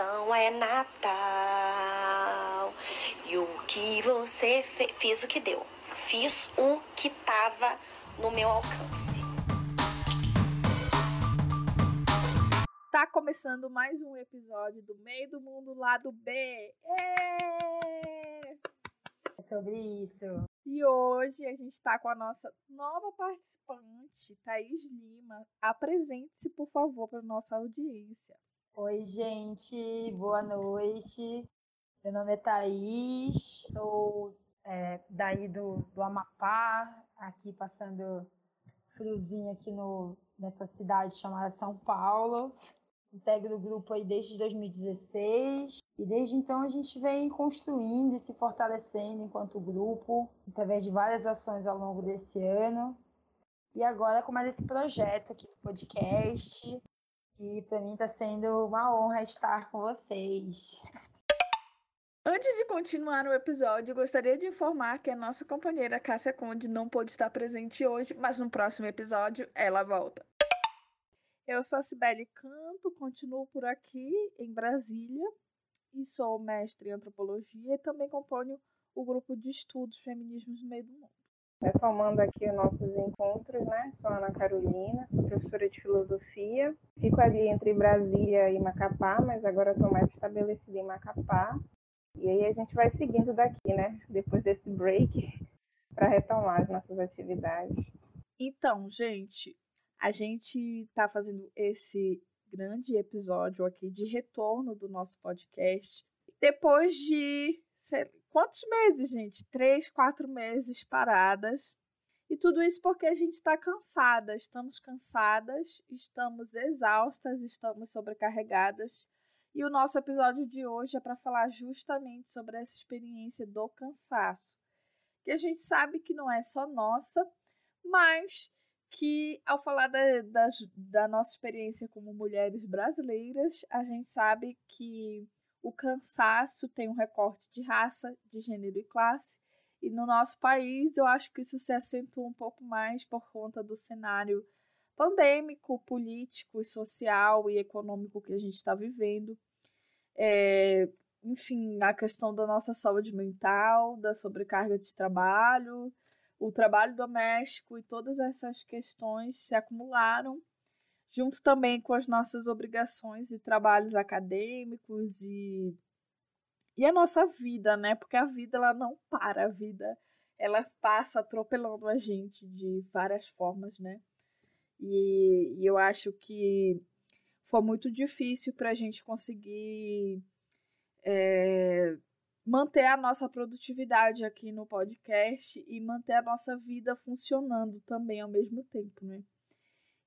então é Natal. E o que você fez? Fiz o que deu. Fiz o que tava no meu alcance. Tá começando mais um episódio do Meio do Mundo Lado B. É sobre isso. E hoje a gente está com a nossa nova participante, Thaís Lima. Apresente-se, por favor, para nossa audiência. Oi, gente, boa noite. Meu nome é Thaís, sou é, daí do, do Amapá, aqui passando friozinho aqui no, nessa cidade chamada São Paulo. Integro o grupo aí desde 2016 e desde então a gente vem construindo e se fortalecendo enquanto grupo, através de várias ações ao longo desse ano. E agora com mais esse projeto aqui do podcast, que para mim está sendo uma honra estar com vocês. Antes de continuar o episódio, gostaria de informar que a nossa companheira Cássia Conde não pôde estar presente hoje, mas no próximo episódio ela volta. Eu sou a Cibele Canto, continuo por aqui em Brasília e sou mestre em antropologia e também componho o grupo de estudos Feminismos no Meio do Mundo. Retomando aqui os nossos encontros, né? Sou Ana Carolina, sou professora de filosofia. Fico ali entre Brasília e Macapá, mas agora estou mais estabelecida em Macapá. E aí a gente vai seguindo daqui, né? Depois desse break, para retomar as nossas atividades. Então, gente, a gente está fazendo esse grande episódio aqui de retorno do nosso podcast. Depois de sei, quantos meses, gente? Três, quatro meses paradas. E tudo isso porque a gente está cansada. Estamos cansadas, estamos exaustas, estamos sobrecarregadas. E o nosso episódio de hoje é para falar justamente sobre essa experiência do cansaço. Que a gente sabe que não é só nossa, mas que ao falar da, da, da nossa experiência como mulheres brasileiras, a gente sabe que o cansaço tem um recorte de raça, de gênero e classe. E no nosso país, eu acho que isso se acentua um pouco mais por conta do cenário pandêmico, político, social e econômico que a gente está vivendo. É, enfim, a questão da nossa saúde mental, da sobrecarga de trabalho, o trabalho doméstico e todas essas questões se acumularam, junto também com as nossas obrigações e trabalhos acadêmicos e, e a nossa vida, né? Porque a vida ela não para, a vida ela passa atropelando a gente de várias formas, né? E, e eu acho que foi muito difícil para a gente conseguir é, manter a nossa produtividade aqui no podcast e manter a nossa vida funcionando também ao mesmo tempo, né?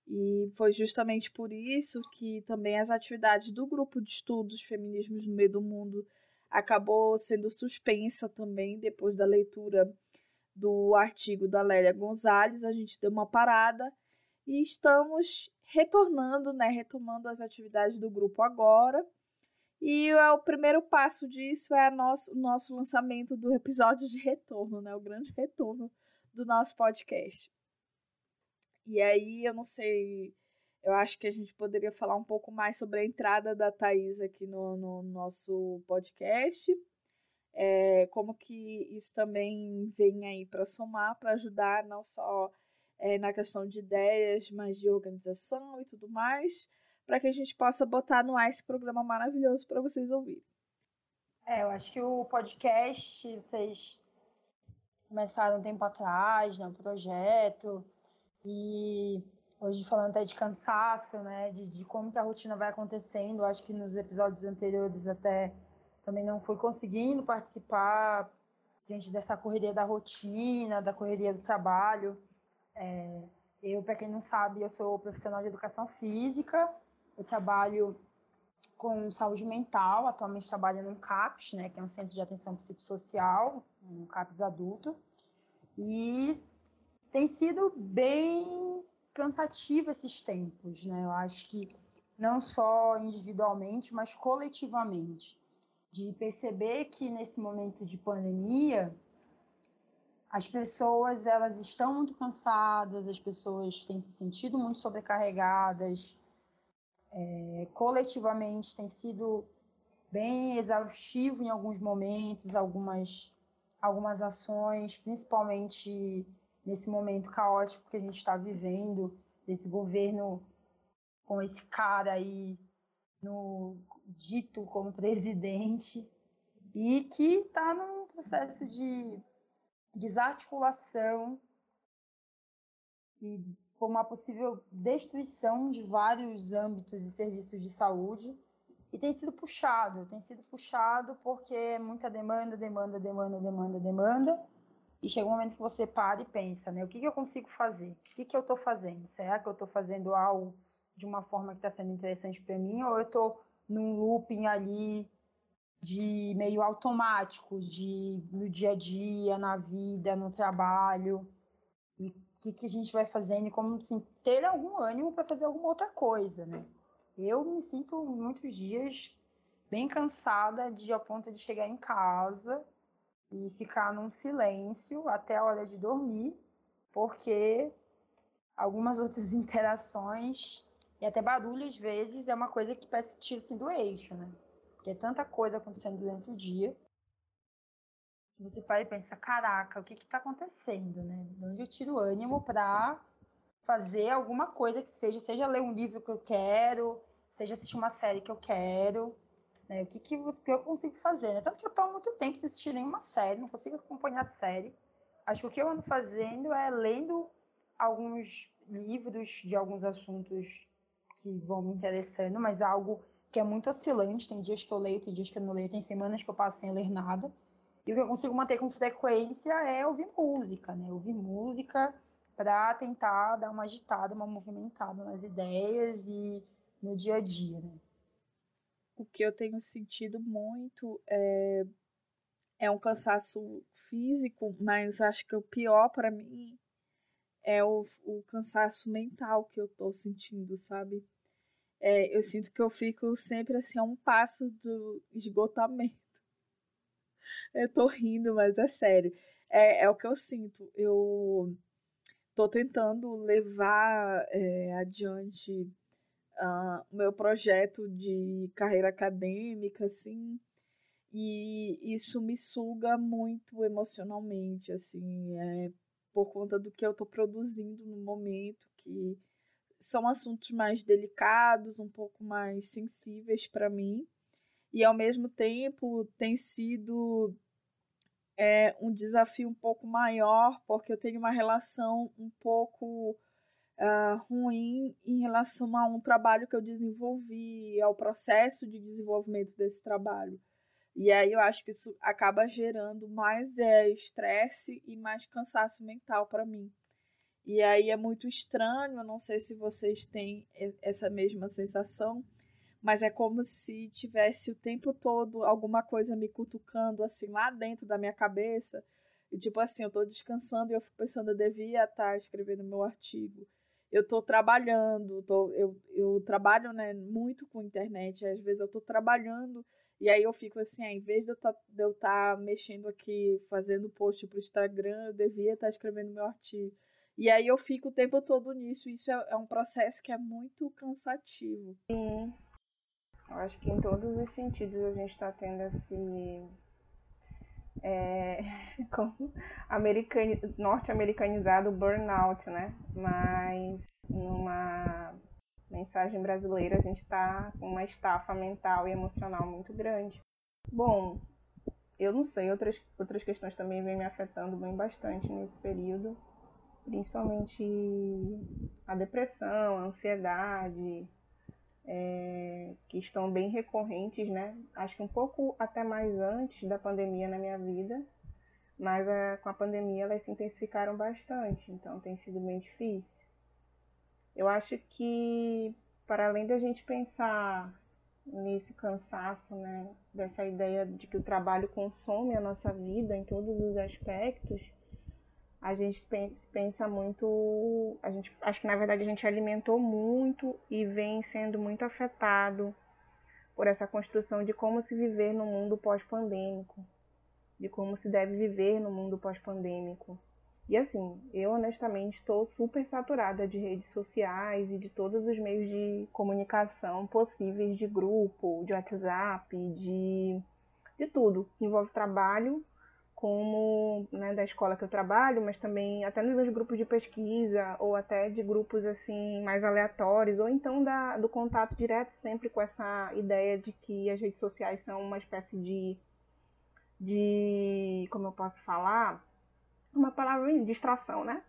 E foi justamente por isso que também as atividades do grupo de estudos Feminismos no Meio do Mundo acabou sendo suspensa também depois da leitura do artigo da Lélia Gonzalez. A gente deu uma parada e estamos retornando, né, retomando as atividades do grupo agora e é o primeiro passo disso é nosso, o nosso lançamento do episódio de retorno, né? O grande retorno do nosso podcast. E aí, eu não sei, eu acho que a gente poderia falar um pouco mais sobre a entrada da Thais aqui no, no nosso podcast. É, como que isso também vem aí para somar, para ajudar não só é, na questão de ideias, mas de organização e tudo mais para que a gente possa botar no ar esse programa maravilhoso para vocês ouvirem. É, eu acho que o podcast, vocês começaram um tempo atrás, né, um projeto, e hoje falando até de cansaço, né, de, de como que a rotina vai acontecendo, acho que nos episódios anteriores até também não fui conseguindo participar diante dessa correria da rotina, da correria do trabalho. É, eu, para quem não sabe, eu sou profissional de educação física, eu trabalho com saúde mental, atualmente trabalho no CAPS, né, que é um centro de atenção psicossocial, um CAPS adulto, e tem sido bem cansativo esses tempos, né? Eu acho que não só individualmente, mas coletivamente, de perceber que nesse momento de pandemia as pessoas elas estão muito cansadas, as pessoas têm se sentido muito sobrecarregadas, é, coletivamente tem sido bem exaustivo em alguns momentos, algumas, algumas ações, principalmente nesse momento caótico que a gente está vivendo, desse governo com esse cara aí no dito como presidente e que está num processo de desarticulação e com uma possível destruição de vários âmbitos e serviços de saúde e tem sido puxado, tem sido puxado porque é muita demanda, demanda, demanda, demanda, demanda. E chega um momento que você para e pensa, né? O que, que eu consigo fazer? O que, que eu estou fazendo? Será que eu estou fazendo algo de uma forma que está sendo interessante para mim? Ou eu estou num looping ali de meio automático, de no dia a dia, na vida, no trabalho? E o que, que a gente vai fazendo? E como assim, ter algum ânimo para fazer alguma outra coisa, né? Eu me sinto muitos dias bem cansada de a ponto de chegar em casa e ficar num silêncio até a hora de dormir, porque algumas outras interações e até barulho às vezes é uma coisa que parece tiro assim do eixo, né? Porque é tanta coisa acontecendo durante o dia. Você para e pensa, caraca, o que está acontecendo, né? De onde eu tiro ânimo para fazer alguma coisa que seja, seja ler um livro que eu quero, seja assistir uma série que eu quero, né? O que, que, eu consigo fazer, né? Tanto que eu estou há muito tempo sem assistir nenhuma série, não consigo acompanhar série. Acho que o que eu ando fazendo é lendo alguns livros de alguns assuntos que vão me interessando, mas algo que é muito oscilante. Tem dias que eu leio, tem dias que eu não leio, tem semanas que eu passo sem ler nada. E o que eu consigo manter com frequência é ouvir música, né? Ouvir música para tentar dar uma agitada, uma movimentada nas ideias e no dia a dia, né? O que eu tenho sentido muito é, é um cansaço físico, mas acho que o pior para mim é o, o cansaço mental que eu tô sentindo, sabe? É, eu sinto que eu fico sempre assim a um passo do esgotamento. Eu tô rindo, mas é sério. É, é o que eu sinto. Eu estou tentando levar é, adiante uh, meu projeto de carreira acadêmica, assim, e isso me suga muito emocionalmente, assim, é, por conta do que eu estou produzindo no momento, que são assuntos mais delicados, um pouco mais sensíveis para mim, e ao mesmo tempo tem sido é um desafio um pouco maior, porque eu tenho uma relação um pouco uh, ruim em relação a um trabalho que eu desenvolvi, ao processo de desenvolvimento desse trabalho. E aí eu acho que isso acaba gerando mais é, estresse e mais cansaço mental para mim. E aí é muito estranho, eu não sei se vocês têm essa mesma sensação, mas é como se tivesse o tempo todo alguma coisa me cutucando assim lá dentro da minha cabeça. E tipo assim, eu tô descansando e eu fico pensando, eu devia estar tá escrevendo meu artigo. Eu tô trabalhando, tô, eu, eu trabalho né, muito com internet, às vezes eu tô trabalhando e aí eu fico assim, ah, em vez de eu tá, estar tá mexendo aqui, fazendo post pro Instagram, eu devia estar tá escrevendo meu artigo. E aí eu fico o tempo todo nisso. Isso é, é um processo que é muito cansativo. Sim. Eu acho que em todos os sentidos a gente está tendo esse. É, norte-americanizado burnout, né? Mas numa mensagem brasileira a gente está com uma estafa mental e emocional muito grande. Bom, eu não sei, outras, outras questões também vêm me afetando bem bastante nesse período, principalmente a depressão, a ansiedade, é, que estão bem recorrentes, né? Acho que um pouco até mais antes da pandemia na minha vida, mas com a pandemia elas se intensificaram bastante, então tem sido bem difícil. Eu acho que, para além da gente pensar nesse cansaço, né, dessa ideia de que o trabalho consome a nossa vida em todos os aspectos, a gente pensa muito, a gente acho que na verdade a gente alimentou muito e vem sendo muito afetado por essa construção de como se viver no mundo pós-pandêmico, de como se deve viver no mundo pós-pandêmico. E assim, eu honestamente estou super saturada de redes sociais e de todos os meios de comunicação possíveis, de grupo, de WhatsApp, de, de tudo que envolve trabalho, como né, da escola que eu trabalho, mas também até nos meus grupos de pesquisa, ou até de grupos assim mais aleatórios, ou então da, do contato direto sempre com essa ideia de que as redes sociais são uma espécie de, de como eu posso falar, uma palavra de distração, né?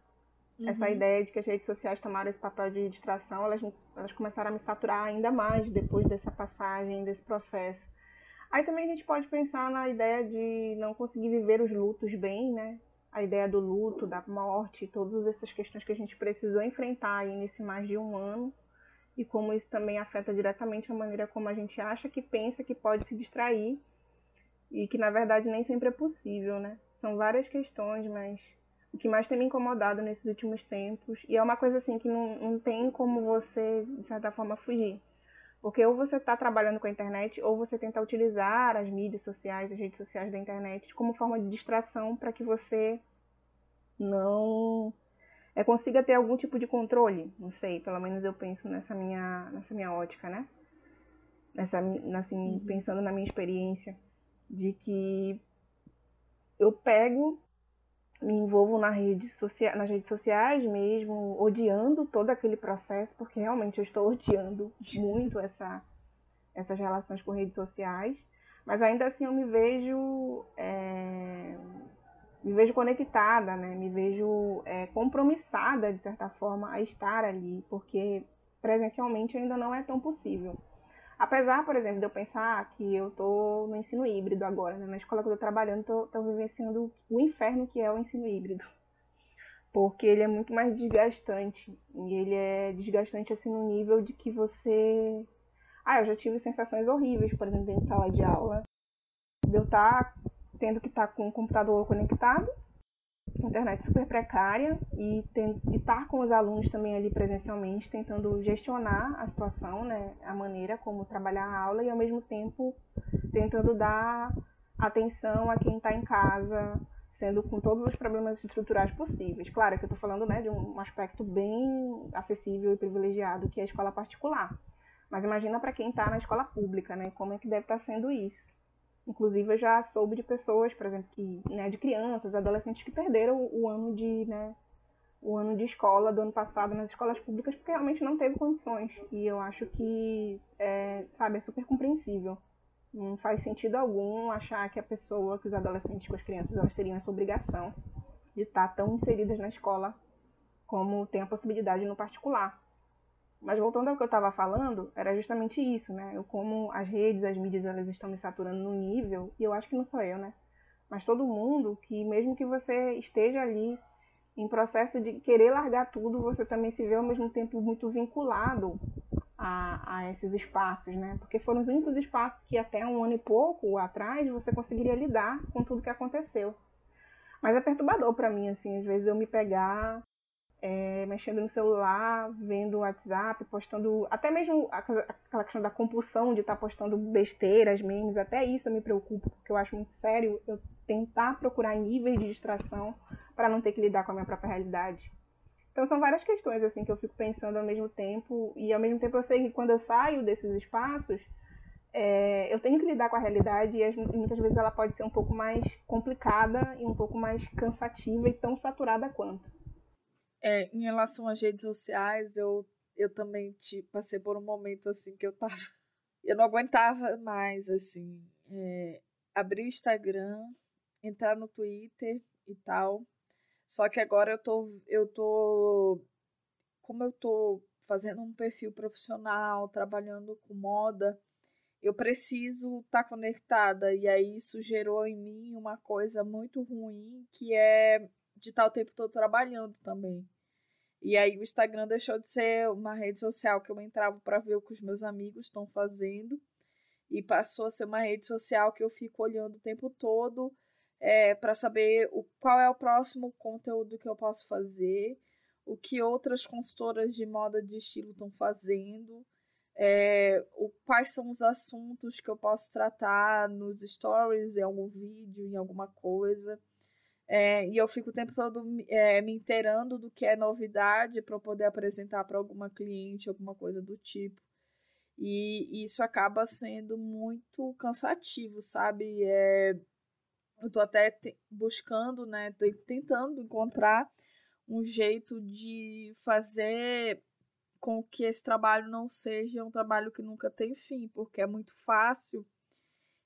Uhum. Essa ideia de que as redes sociais tomaram esse papel de distração, elas, elas começaram a me saturar ainda mais depois dessa passagem, desse processo. Aí também a gente pode pensar na ideia de não conseguir viver os lutos bem, né? A ideia do luto, da morte, todas essas questões que a gente precisou enfrentar aí nesse mais de um ano e como isso também afeta diretamente a maneira como a gente acha que pensa que pode se distrair e que na verdade nem sempre é possível, né? São várias questões, mas o que mais tem me incomodado nesses últimos tempos, e é uma coisa assim que não, não tem como você, de certa forma, fugir. Porque ou você está trabalhando com a internet, ou você tenta utilizar as mídias sociais, as redes sociais da internet, como forma de distração para que você não é, consiga ter algum tipo de controle. Não sei, pelo menos eu penso nessa minha, nessa minha ótica, né? Nessa, assim, uhum. pensando na minha experiência, de que eu pego, me envolvo na rede socia nas redes sociais mesmo, odiando todo aquele processo, porque realmente eu estou odiando muito essa, essas relações com redes sociais, mas ainda assim eu me vejo é, me vejo conectada, né? Me vejo é, compromissada de certa forma a estar ali, porque presencialmente ainda não é tão possível. Apesar, por exemplo, de eu pensar que eu estou no ensino híbrido agora, né? na escola que eu estou trabalhando, estou vivenciando o inferno que é o ensino híbrido. Porque ele é muito mais desgastante. E ele é desgastante assim no nível de que você. Ah, eu já tive sensações horríveis, por exemplo, em sala de aula. De eu estar tá tendo que estar tá com o computador conectado internet super precária e estar com os alunos também ali presencialmente, tentando gestionar a situação, né, a maneira como trabalhar a aula e ao mesmo tempo tentando dar atenção a quem está em casa, sendo com todos os problemas estruturais possíveis. Claro que eu estou falando né, de um aspecto bem acessível e privilegiado que é a escola particular. Mas imagina para quem está na escola pública, né, como é que deve estar tá sendo isso. Inclusive, eu já soube de pessoas, por exemplo, que, né, de crianças, adolescentes que perderam o, ano de, né, o ano de escola do ano passado nas escolas públicas porque realmente não teve condições. E eu acho que, é, sabe, é super compreensível. Não faz sentido algum achar que a pessoa, que os adolescentes, que as crianças, elas teriam essa obrigação de estar tão inseridas na escola como tem a possibilidade no particular. Mas voltando ao que eu estava falando, era justamente isso, né? Eu, como as redes, as mídias, elas estão me saturando no nível, e eu acho que não sou eu, né? Mas todo mundo, que mesmo que você esteja ali em processo de querer largar tudo, você também se vê ao mesmo tempo muito vinculado a, a esses espaços, né? Porque foram os únicos espaços que até um ano e pouco atrás você conseguiria lidar com tudo que aconteceu. Mas é perturbador para mim, assim, às vezes eu me pegar é, mexendo no celular, vendo o WhatsApp, postando. Até mesmo aquela questão da compulsão de estar tá postando besteiras, memes, até isso eu me preocupo, porque eu acho muito sério eu tentar procurar níveis de distração para não ter que lidar com a minha própria realidade. Então são várias questões assim que eu fico pensando ao mesmo tempo, e ao mesmo tempo eu sei que quando eu saio desses espaços, é, eu tenho que lidar com a realidade e, muitas vezes ela pode ser um pouco mais complicada e um pouco mais cansativa e tão saturada quanto. É, em relação às redes sociais, eu, eu também passei por um momento assim que eu tava. Eu não aguentava mais, assim. É, abrir o Instagram, entrar no Twitter e tal. Só que agora eu tô. Eu tô. Como eu tô fazendo um perfil profissional, trabalhando com moda, eu preciso estar tá conectada. E aí isso gerou em mim uma coisa muito ruim, que é de estar o tempo todo trabalhando também. E aí o Instagram deixou de ser uma rede social que eu entrava para ver o que os meus amigos estão fazendo e passou a ser uma rede social que eu fico olhando o tempo todo é, para saber o, qual é o próximo conteúdo que eu posso fazer, o que outras consultoras de moda de estilo estão fazendo, é, o, quais são os assuntos que eu posso tratar nos stories, em algum vídeo, em alguma coisa. É, e eu fico o tempo todo é, me inteirando do que é novidade para poder apresentar para alguma cliente, alguma coisa do tipo. E isso acaba sendo muito cansativo, sabe? É, eu estou até buscando, né? Tentando encontrar um jeito de fazer com que esse trabalho não seja um trabalho que nunca tem fim, porque é muito fácil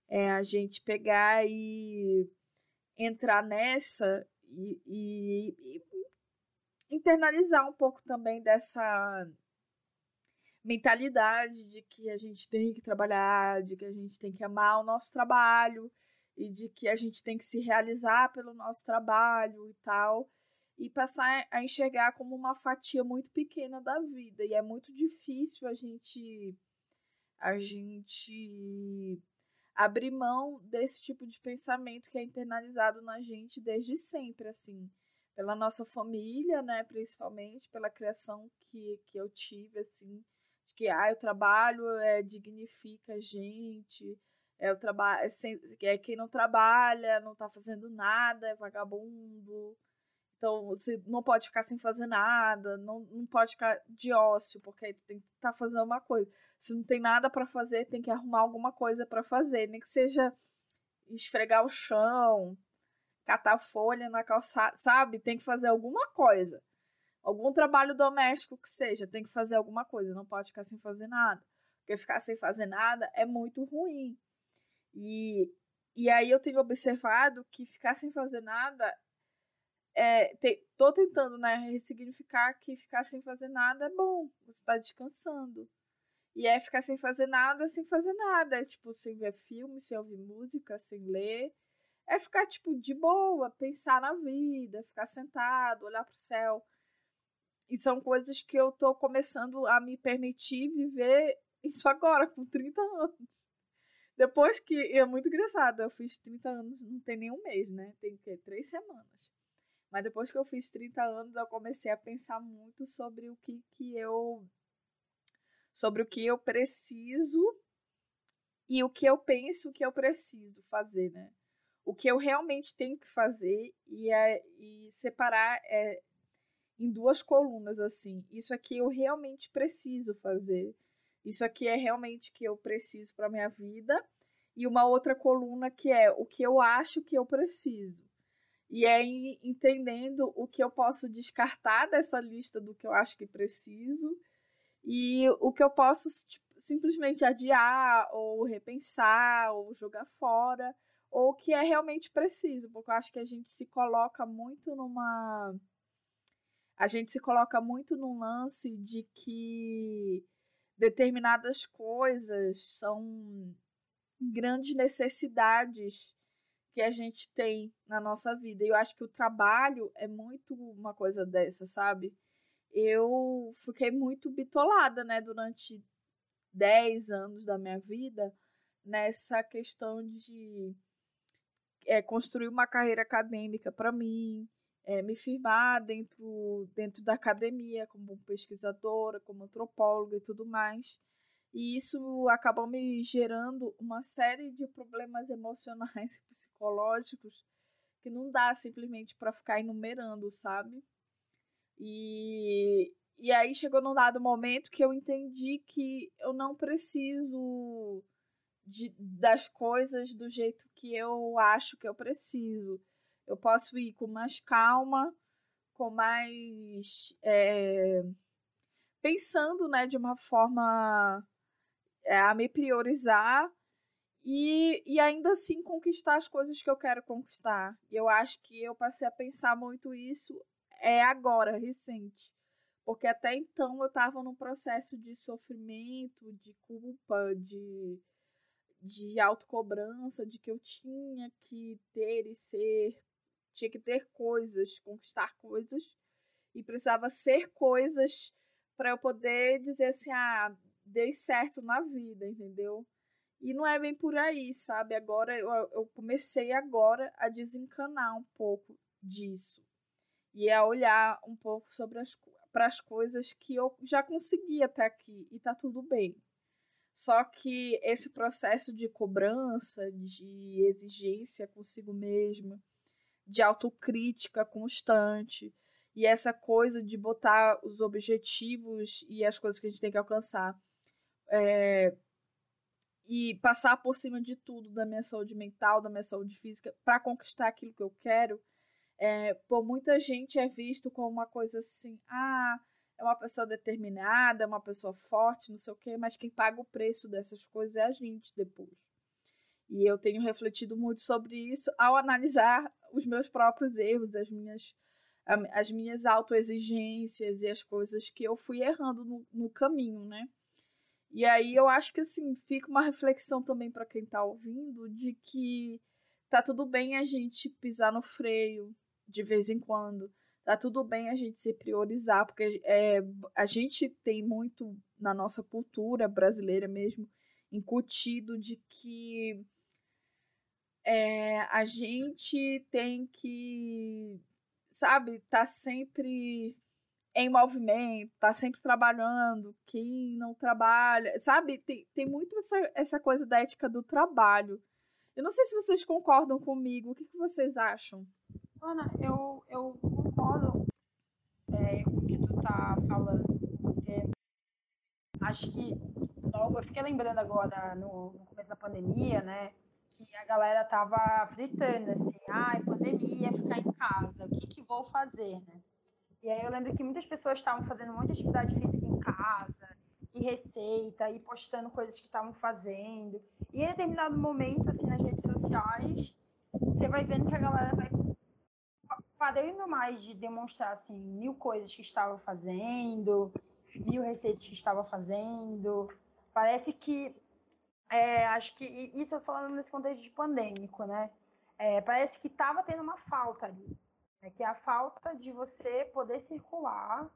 é, a gente pegar e entrar nessa e, e, e internalizar um pouco também dessa mentalidade de que a gente tem que trabalhar, de que a gente tem que amar o nosso trabalho e de que a gente tem que se realizar pelo nosso trabalho e tal, e passar a enxergar como uma fatia muito pequena da vida. E é muito difícil a gente a gente abrir mão desse tipo de pensamento que é internalizado na gente desde sempre, assim, pela nossa família, né, principalmente, pela criação que, que eu tive, assim, de que, ah, o trabalho é, dignifica a gente, é o trabalho, é, é quem não trabalha, não tá fazendo nada, é vagabundo, então, você não pode ficar sem fazer nada, não, não pode ficar de ócio, porque tem que estar tá fazendo uma coisa. Se não tem nada para fazer, tem que arrumar alguma coisa para fazer, nem que seja esfregar o chão, catar folha na calçada, sabe? Tem que fazer alguma coisa. Algum trabalho doméstico que seja, tem que fazer alguma coisa, não pode ficar sem fazer nada. Porque ficar sem fazer nada é muito ruim. E, e aí eu tenho observado que ficar sem fazer nada é, te, tô tentando, né, ressignificar que ficar sem fazer nada é bom. Você tá descansando. E é ficar sem fazer nada, sem fazer nada. É tipo, sem ver filme, sem ouvir música, sem ler. É ficar, tipo, de boa, pensar na vida, ficar sentado, olhar pro céu. E são coisas que eu tô começando a me permitir viver isso agora, com 30 anos. Depois que. É muito engraçado, eu fiz 30 anos, não tem nenhum mês, né? Tem que três semanas. Mas depois que eu fiz 30 anos, eu comecei a pensar muito sobre o que, que eu sobre o que eu preciso e o que eu penso que eu preciso fazer, né? O que eu realmente tenho que fazer e, é, e separar é, em duas colunas, assim. Isso aqui eu realmente preciso fazer. Isso aqui é realmente que eu preciso para minha vida. E uma outra coluna que é o que eu acho que eu preciso. E aí, entendendo o que eu posso descartar dessa lista do que eu acho que preciso e o que eu posso tipo, simplesmente adiar ou repensar ou jogar fora ou o que é realmente preciso, porque eu acho que a gente se coloca muito numa a gente se coloca muito num lance de que determinadas coisas são grandes necessidades que a gente tem na nossa vida. E eu acho que o trabalho é muito uma coisa dessa, sabe? Eu fiquei muito bitolada, né, durante 10 anos da minha vida nessa questão de é, construir uma carreira acadêmica para mim, é, me firmar dentro, dentro da academia como pesquisadora, como antropóloga e tudo mais. E isso acabou me gerando uma série de problemas emocionais e psicológicos que não dá simplesmente para ficar enumerando, sabe? E, e aí chegou num dado momento que eu entendi que eu não preciso de, das coisas do jeito que eu acho que eu preciso. Eu posso ir com mais calma, com mais. É, pensando né, de uma forma a me priorizar e, e ainda assim conquistar as coisas que eu quero conquistar. E eu acho que eu passei a pensar muito isso é agora, recente. Porque até então eu estava num processo de sofrimento, de culpa, de, de autocobrança, de que eu tinha que ter e ser, tinha que ter coisas, conquistar coisas, e precisava ser coisas para eu poder dizer assim: ah, dei certo na vida, entendeu? E não é bem por aí, sabe? Agora eu, eu comecei agora a desencanar um pouco disso e a olhar um pouco sobre as para as coisas que eu já consegui até aqui e tá tudo bem. Só que esse processo de cobrança, de exigência consigo mesma, de autocrítica constante e essa coisa de botar os objetivos e as coisas que a gente tem que alcançar é, e passar por cima de tudo da minha saúde mental, da minha saúde física, para conquistar aquilo que eu quero, é, por muita gente é visto como uma coisa assim, ah, é uma pessoa determinada, é uma pessoa forte, não sei o quê, mas quem paga o preço dessas coisas é a gente depois. E eu tenho refletido muito sobre isso ao analisar os meus próprios erros, as minhas, as minhas autoexigências e as coisas que eu fui errando no, no caminho, né? E aí eu acho que assim, fica uma reflexão também para quem está ouvindo de que tá tudo bem a gente pisar no freio de vez em quando. Tá tudo bem a gente se priorizar, porque é, a gente tem muito na nossa cultura brasileira mesmo incutido de que é, a gente tem que, sabe, tá sempre em movimento, tá sempre trabalhando. Quem não trabalha, sabe, tem, tem muito essa, essa coisa da ética do trabalho. Eu não sei se vocês concordam comigo. O que, que vocês acham? Ana, eu, eu concordo é, com o que tu tá falando. Porque acho que logo, eu fiquei lembrando agora no, no começo da pandemia, né? que a galera tava fritando, assim, ai, pandemia, ficar em casa, o que que vou fazer, né? E aí eu lembro que muitas pessoas estavam fazendo um monte de atividade física em casa, e receita, e postando coisas que estavam fazendo. E em determinado momento, assim, nas redes sociais, você vai vendo que a galera vai parando mais de demonstrar, assim, mil coisas que estava fazendo, mil receitas que estava fazendo. Parece que é, acho que isso eu falando nesse contexto de pandêmico, né? É, parece que estava tendo uma falta ali, né? que é a falta de você poder circular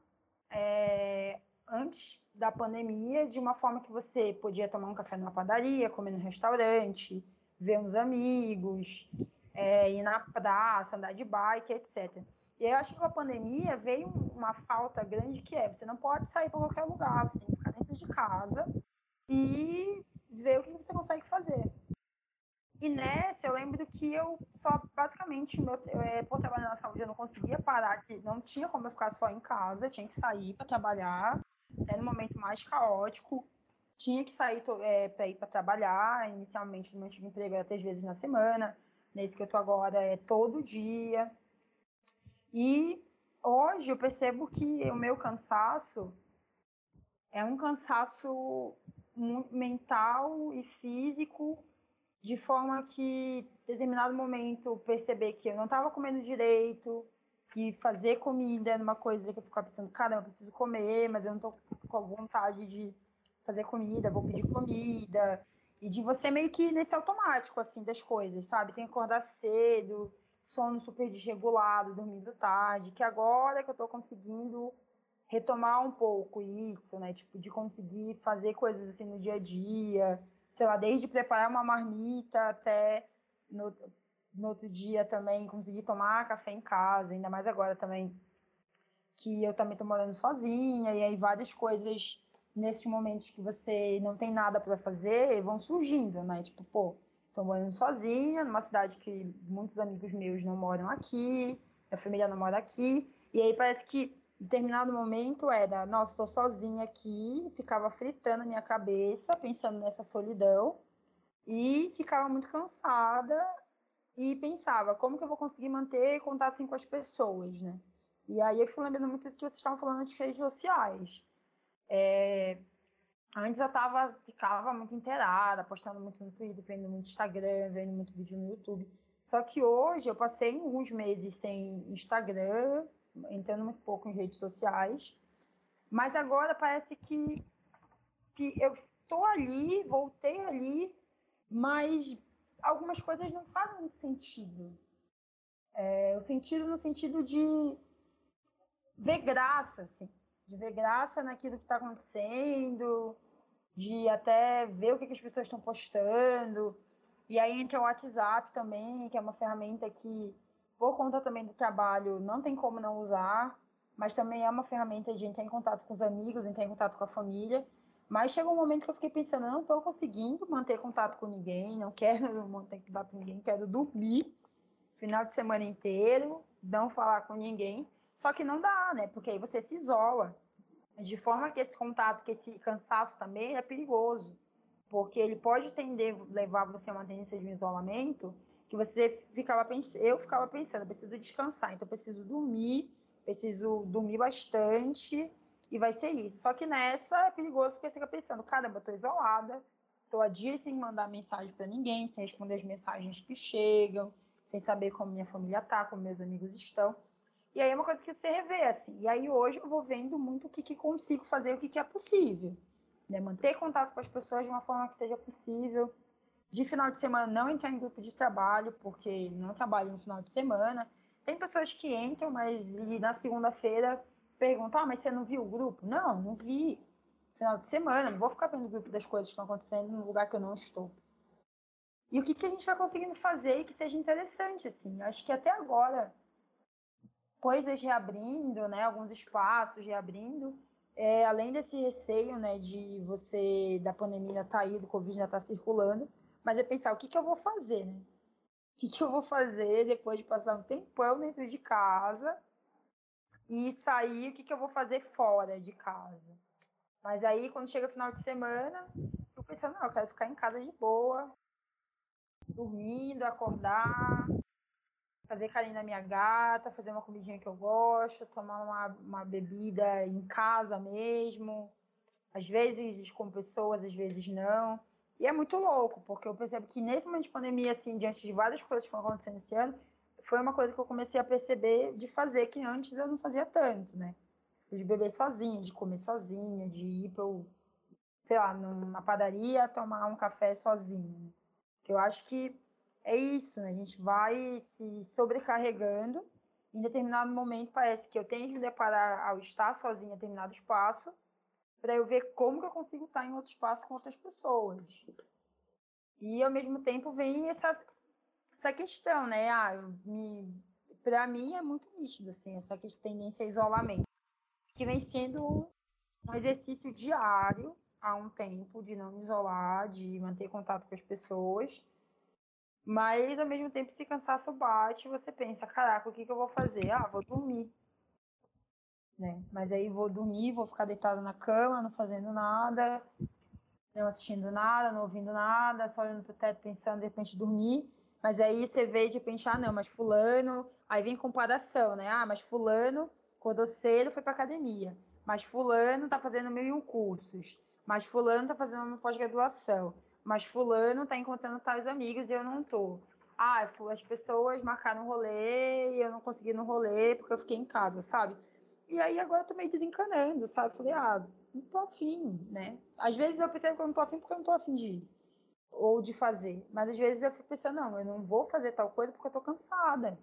é, antes da pandemia de uma forma que você podia tomar um café numa padaria, comer no restaurante, ver uns amigos, é, ir na praça, andar de bike, etc. E eu acho que com a pandemia veio uma falta grande que é você não pode sair para qualquer lugar, você tem que ficar dentro de casa e ver o que você consegue fazer. E nessa, eu lembro que eu só, basicamente, meu, é, por trabalhar na saúde, eu não conseguia parar, que não tinha como eu ficar só em casa, eu tinha que sair para trabalhar, era um momento mais caótico, tinha que sair é, para ir para trabalhar, inicialmente no meu antigo emprego era três vezes na semana, nesse que eu tô agora é todo dia. E hoje eu percebo que o meu cansaço é um cansaço mental e físico, de forma que, em determinado momento, perceber que eu não estava comendo direito, que fazer comida era uma coisa que eu ficava pensando, caramba, eu preciso comer, mas eu não estou com vontade de fazer comida, vou pedir comida. E de você meio que nesse automático, assim, das coisas, sabe? Tem que acordar cedo, sono super desregulado, dormindo tarde, que agora que eu estou conseguindo retomar um pouco isso, né? Tipo, de conseguir fazer coisas assim no dia a dia, sei lá, desde preparar uma marmita até no, no outro dia também conseguir tomar café em casa, ainda mais agora também que eu também tô morando sozinha, e aí várias coisas nesses momentos que você não tem nada para fazer vão surgindo, né? Tipo, pô, tô morando sozinha, numa cidade que muitos amigos meus não moram aqui, minha família não mora aqui, e aí parece que determinado momento era, nossa, estou sozinha aqui, ficava fritando a minha cabeça, pensando nessa solidão, e ficava muito cansada e pensava, como que eu vou conseguir manter contato assim com as pessoas, né? E aí eu fui lembrando muito do que vocês estavam falando de redes sociais. É... Antes eu tava, ficava muito inteirada, postando muito no Twitter, vendo muito Instagram, vendo muito vídeo no YouTube. Só que hoje eu passei alguns meses sem Instagram, entrando muito pouco em redes sociais. Mas agora parece que, que eu estou ali, voltei ali, mas algumas coisas não fazem muito sentido. É, o sentido no sentido de ver graça, assim, de ver graça naquilo que está acontecendo, de até ver o que, que as pessoas estão postando. E aí entra o WhatsApp também, que é uma ferramenta que por conta também do trabalho, não tem como não usar, mas também é uma ferramenta de entrar em contato com os amigos, entrar em contato com a família. Mas chegou um momento que eu fiquei pensando, eu não estou conseguindo manter contato com ninguém, não quero manter contato com ninguém, quero dormir, final de semana inteiro, não falar com ninguém. Só que não dá, né? Porque aí você se isola. De forma que esse contato, que esse cansaço também é perigoso. Porque ele pode tender levar você a uma tendência de isolamento que você ficava pensando, eu ficava pensando, preciso descansar, então preciso dormir, preciso dormir bastante e vai ser isso. Só que nessa é perigoso porque você fica pensando, caramba, eu tô isolada, tô há dias sem mandar mensagem para ninguém, sem responder as mensagens que chegam, sem saber como minha família tá, como meus amigos estão. E aí é uma coisa que você revê, assim. E aí hoje eu vou vendo muito o que, que consigo fazer, o que, que é possível. Né? Manter contato com as pessoas de uma forma que seja possível, de final de semana não entrar em grupo de trabalho, porque não trabalho no final de semana. Tem pessoas que entram, mas na segunda-feira perguntam: ah, mas você não viu o grupo? Não, não vi. Final de semana, não vou ficar vendo o grupo das coisas que estão acontecendo no lugar que eu não estou. E o que, que a gente vai conseguindo fazer e que seja interessante, assim. Acho que até agora, coisas reabrindo, né, alguns espaços reabrindo, é, além desse receio, né, de você, da pandemia tá aí, do Covid já tá circulando, mas é pensar o que, que eu vou fazer, né? O que, que eu vou fazer depois de passar um tempão dentro de casa e sair, o que, que eu vou fazer fora de casa. Mas aí, quando chega o final de semana, eu pensando, não, eu quero ficar em casa de boa, dormindo, acordar, fazer carinho na minha gata, fazer uma comidinha que eu gosto, tomar uma, uma bebida em casa mesmo. Às vezes com pessoas, às vezes não. E é muito louco, porque eu percebo que nesse momento de pandemia, assim, diante de várias coisas que foram acontecendo esse ano, foi uma coisa que eu comecei a perceber de fazer que antes eu não fazia tanto, né? De beber sozinha, de comer sozinha, de ir para, sei lá, numa padaria tomar um café sozinha. Né? Eu acho que é isso, né? A gente vai se sobrecarregando. Em determinado momento parece que eu tenho que me deparar ao estar sozinha em determinado espaço para eu ver como que eu consigo estar em outro espaço com outras pessoas. E ao mesmo tempo vem essa, essa questão, né? Ah, me, para mim é muito nítido assim, essa tendência a isolamento, que vem sendo um exercício diário há um tempo de não me isolar, de manter contato com as pessoas. Mas ao mesmo tempo, se cansaço bate, você pensa, caraca, o que, que eu vou fazer? Ah, vou dormir né? Mas aí vou dormir, vou ficar deitada na cama, não fazendo nada, não assistindo nada, não ouvindo nada, só olhando pro teto pensando, de repente dormir. Mas aí você vê de repente, ah, não, mas fulano, aí vem comparação, né? Ah, mas fulano acordou cedo, foi pra academia. Mas fulano tá fazendo mil e um cursos. Mas fulano tá fazendo uma pós-graduação. Mas fulano tá encontrando tais amigos e eu não tô. Ah, as pessoas marcaram um rolê e eu não consegui no rolê porque eu fiquei em casa, sabe? E aí agora eu tô meio desencanando, sabe? Falei, ah, não tô afim, né? Às vezes eu percebo que eu não tô afim porque eu não tô afim de ir. Ou de fazer. Mas às vezes eu fico pensando, não, eu não vou fazer tal coisa porque eu tô cansada.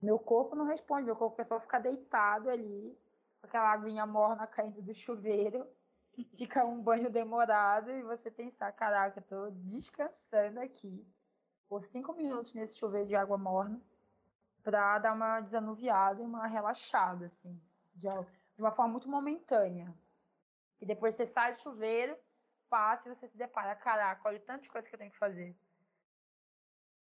Meu corpo não responde, meu corpo é só ficar deitado ali, com aquela aguinha morna caindo do chuveiro, fica um banho demorado e você pensar, caraca, eu tô descansando aqui por cinco minutos nesse chuveiro de água morna para dar uma desanuviada e uma relaxada, assim de, uma forma muito momentânea. E depois você sai do chuveiro, passa e você se depara, caraca, olha tantas coisas que eu tenho que fazer.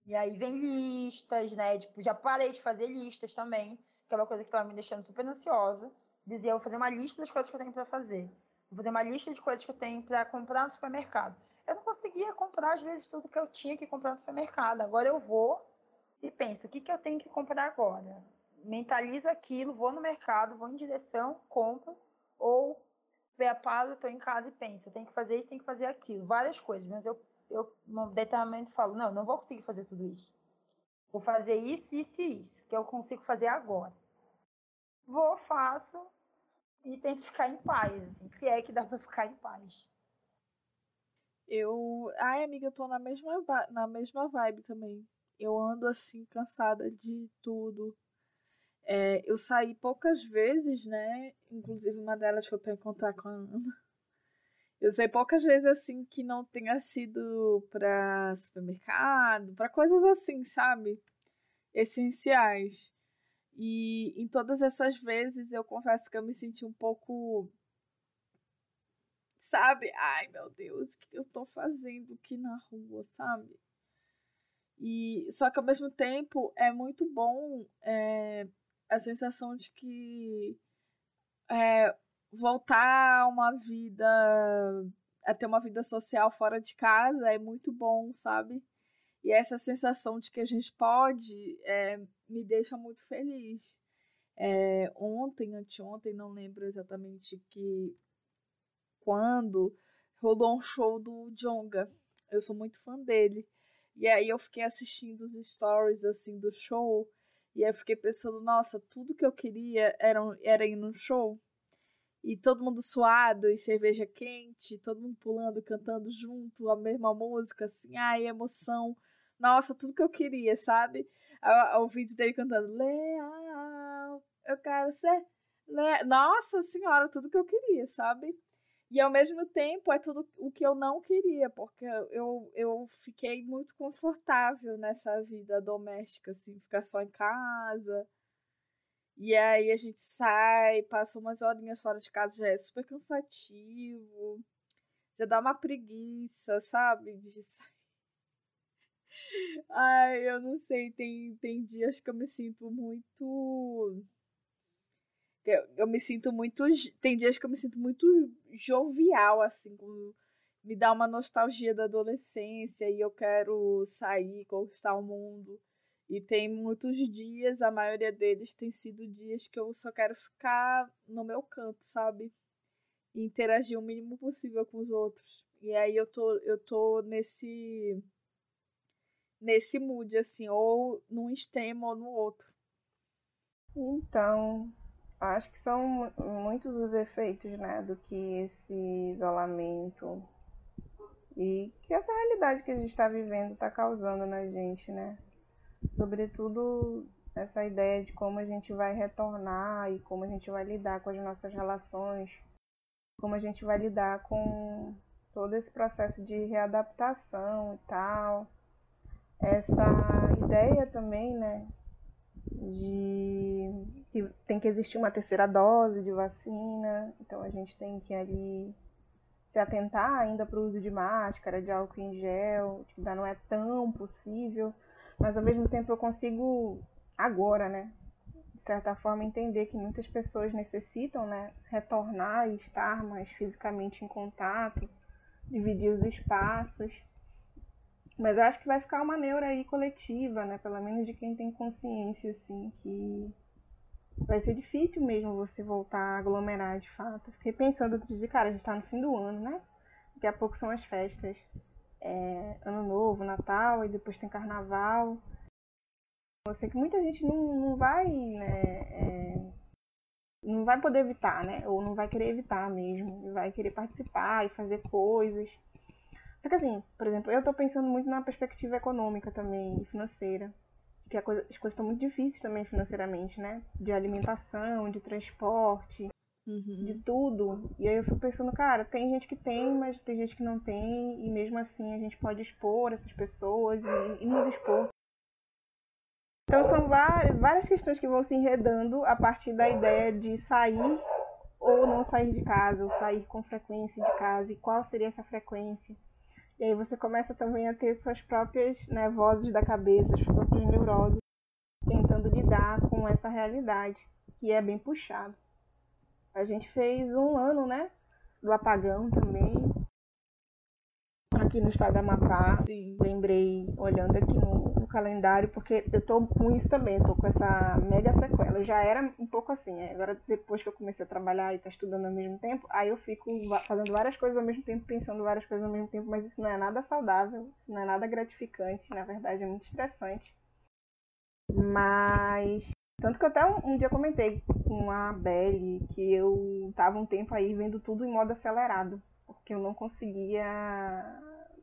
E aí vem listas, né? Tipo, já parei de fazer listas também, que é uma coisa que estava me deixando super ansiosa. Dizia, vou fazer uma lista das coisas que eu tenho para fazer. Vou fazer uma lista de coisas que eu tenho para comprar no supermercado. Eu não conseguia comprar, às vezes, tudo que eu tinha que comprar no supermercado. Agora eu vou e penso, o que, que eu tenho que comprar agora? Mentalizo aquilo, vou no mercado, vou em direção, compro, ou preparo, estou em casa e penso, tenho que fazer isso, tenho que fazer aquilo, várias coisas, mas eu, eu no determinado falo, não, não vou conseguir fazer tudo isso. Vou fazer isso, isso e isso, que eu consigo fazer agora. Vou, faço e tento ficar em paz, assim, se é que dá para ficar em paz. Eu, ai amiga, eu tô na mesma, na mesma vibe também. Eu ando assim, cansada de tudo é, eu saí poucas vezes, né? Inclusive uma delas foi para encontrar com a Ana. Eu saí poucas vezes assim que não tenha sido para supermercado, para coisas assim, sabe? Essenciais. E em todas essas vezes eu confesso que eu me senti um pouco. Sabe? Ai meu Deus, o que eu tô fazendo aqui na rua, sabe? E só que ao mesmo tempo é muito bom é, a sensação de que é, voltar a uma vida a ter uma vida social fora de casa é muito bom, sabe? E essa sensação de que a gente pode é, me deixa muito feliz. É, ontem, anteontem, não lembro exatamente que quando, rolou um show do Jonga. Eu sou muito fã dele. E aí eu fiquei assistindo os stories assim do show. E aí eu fiquei pensando, nossa, tudo que eu queria era, era ir no show. E todo mundo suado e cerveja quente, todo mundo pulando, cantando junto, a mesma música, assim, ai, emoção. Nossa, tudo que eu queria, sabe? O, o vídeo dele cantando Leal, eu quero ser. Le... Nossa senhora, tudo que eu queria, sabe? E ao mesmo tempo é tudo o que eu não queria, porque eu, eu fiquei muito confortável nessa vida doméstica, assim, ficar só em casa. E aí a gente sai, passa umas horinhas fora de casa, já é super cansativo. Já dá uma preguiça, sabe? De sair. Ai, eu não sei, tem, tem dias que eu me sinto muito eu, eu me sinto muito. Tem dias que eu me sinto muito jovial, assim, com, me dá uma nostalgia da adolescência e eu quero sair, conquistar o mundo. E tem muitos dias, a maioria deles tem sido dias que eu só quero ficar no meu canto, sabe? E interagir o mínimo possível com os outros. E aí eu tô, eu tô nesse nesse mood assim, ou num extremo ou no outro. Então, Acho que são muitos os efeitos, né, do que esse isolamento e que essa realidade que a gente está vivendo está causando na gente, né? Sobretudo essa ideia de como a gente vai retornar e como a gente vai lidar com as nossas relações, como a gente vai lidar com todo esse processo de readaptação e tal. Essa ideia também, né, de que tem que existir uma terceira dose de vacina, então a gente tem que ali se atentar ainda para o uso de máscara, de álcool em gel, que ainda não é tão possível, mas ao mesmo tempo eu consigo agora, né, de certa forma entender que muitas pessoas necessitam, né, retornar e estar mais fisicamente em contato, dividir os espaços. Mas eu acho que vai ficar uma neura aí coletiva, né? Pelo menos de quem tem consciência, assim, que vai ser difícil mesmo você voltar a aglomerar de fato. Fiquei pensando outro dia, cara, a gente tá no fim do ano, né? Daqui a pouco são as festas. É, ano Novo, Natal, e depois tem Carnaval. Eu sei que muita gente não, não vai, né? É, não vai poder evitar, né? Ou não vai querer evitar mesmo. Vai querer participar e fazer coisas. Só que assim, por exemplo, eu estou pensando muito na perspectiva econômica também, financeira. Que coisa, as coisas estão muito difíceis também financeiramente, né? De alimentação, de transporte, uhum. de tudo. E aí eu fico pensando, cara, tem gente que tem, mas tem gente que não tem, e mesmo assim a gente pode expor essas pessoas e, e nos expor. Então são várias, várias questões que vão se enredando a partir da ideia de sair ou não sair de casa, ou sair com frequência de casa, e qual seria essa frequência. E aí você começa também a ter suas próprias né, vozes da cabeça, suas próprias neuroses, tentando lidar com essa realidade, que é bem puxado. A gente fez um ano, né? Do apagão também. Aqui no estado da Amapá. Sim. Lembrei, olhando aqui no, calendário, porque eu tô com isso também, tô com essa mega sequela. Já era um pouco assim, né? agora depois que eu comecei a trabalhar e tá estudando ao mesmo tempo, aí eu fico fazendo várias coisas ao mesmo tempo, pensando várias coisas ao mesmo tempo, mas isso não é nada saudável, isso não é nada gratificante, na verdade é muito estressante. Mas tanto que eu até um, um dia comentei com a Belle que eu tava um tempo aí vendo tudo em modo acelerado, porque eu não conseguia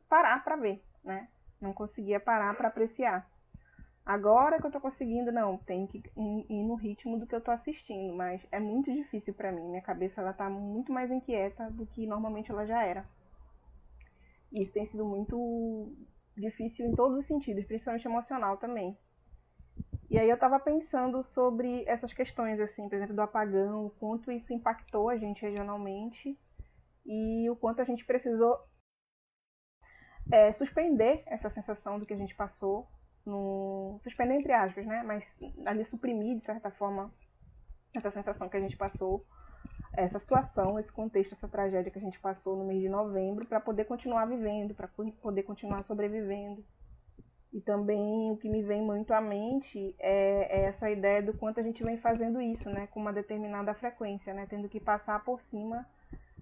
parar para ver, né? Não conseguia parar para apreciar. Agora que eu tô conseguindo, não, tem que ir no ritmo do que eu tô assistindo, mas é muito difícil para mim. Minha cabeça ela tá muito mais inquieta do que normalmente ela já era. E isso tem sido muito difícil em todos os sentidos, principalmente emocional também. E aí eu tava pensando sobre essas questões, assim, por exemplo, do apagão, o quanto isso impactou a gente regionalmente e o quanto a gente precisou é, suspender essa sensação do que a gente passou no suspender entre aspas, né? Mas ali suprimir, de certa forma, essa sensação que a gente passou, essa situação, esse contexto, essa tragédia que a gente passou no mês de novembro, para poder continuar vivendo, para poder continuar sobrevivendo. E também o que me vem muito à mente é, é, essa ideia do quanto a gente vem fazendo isso, né, com uma determinada frequência, né, tendo que passar por cima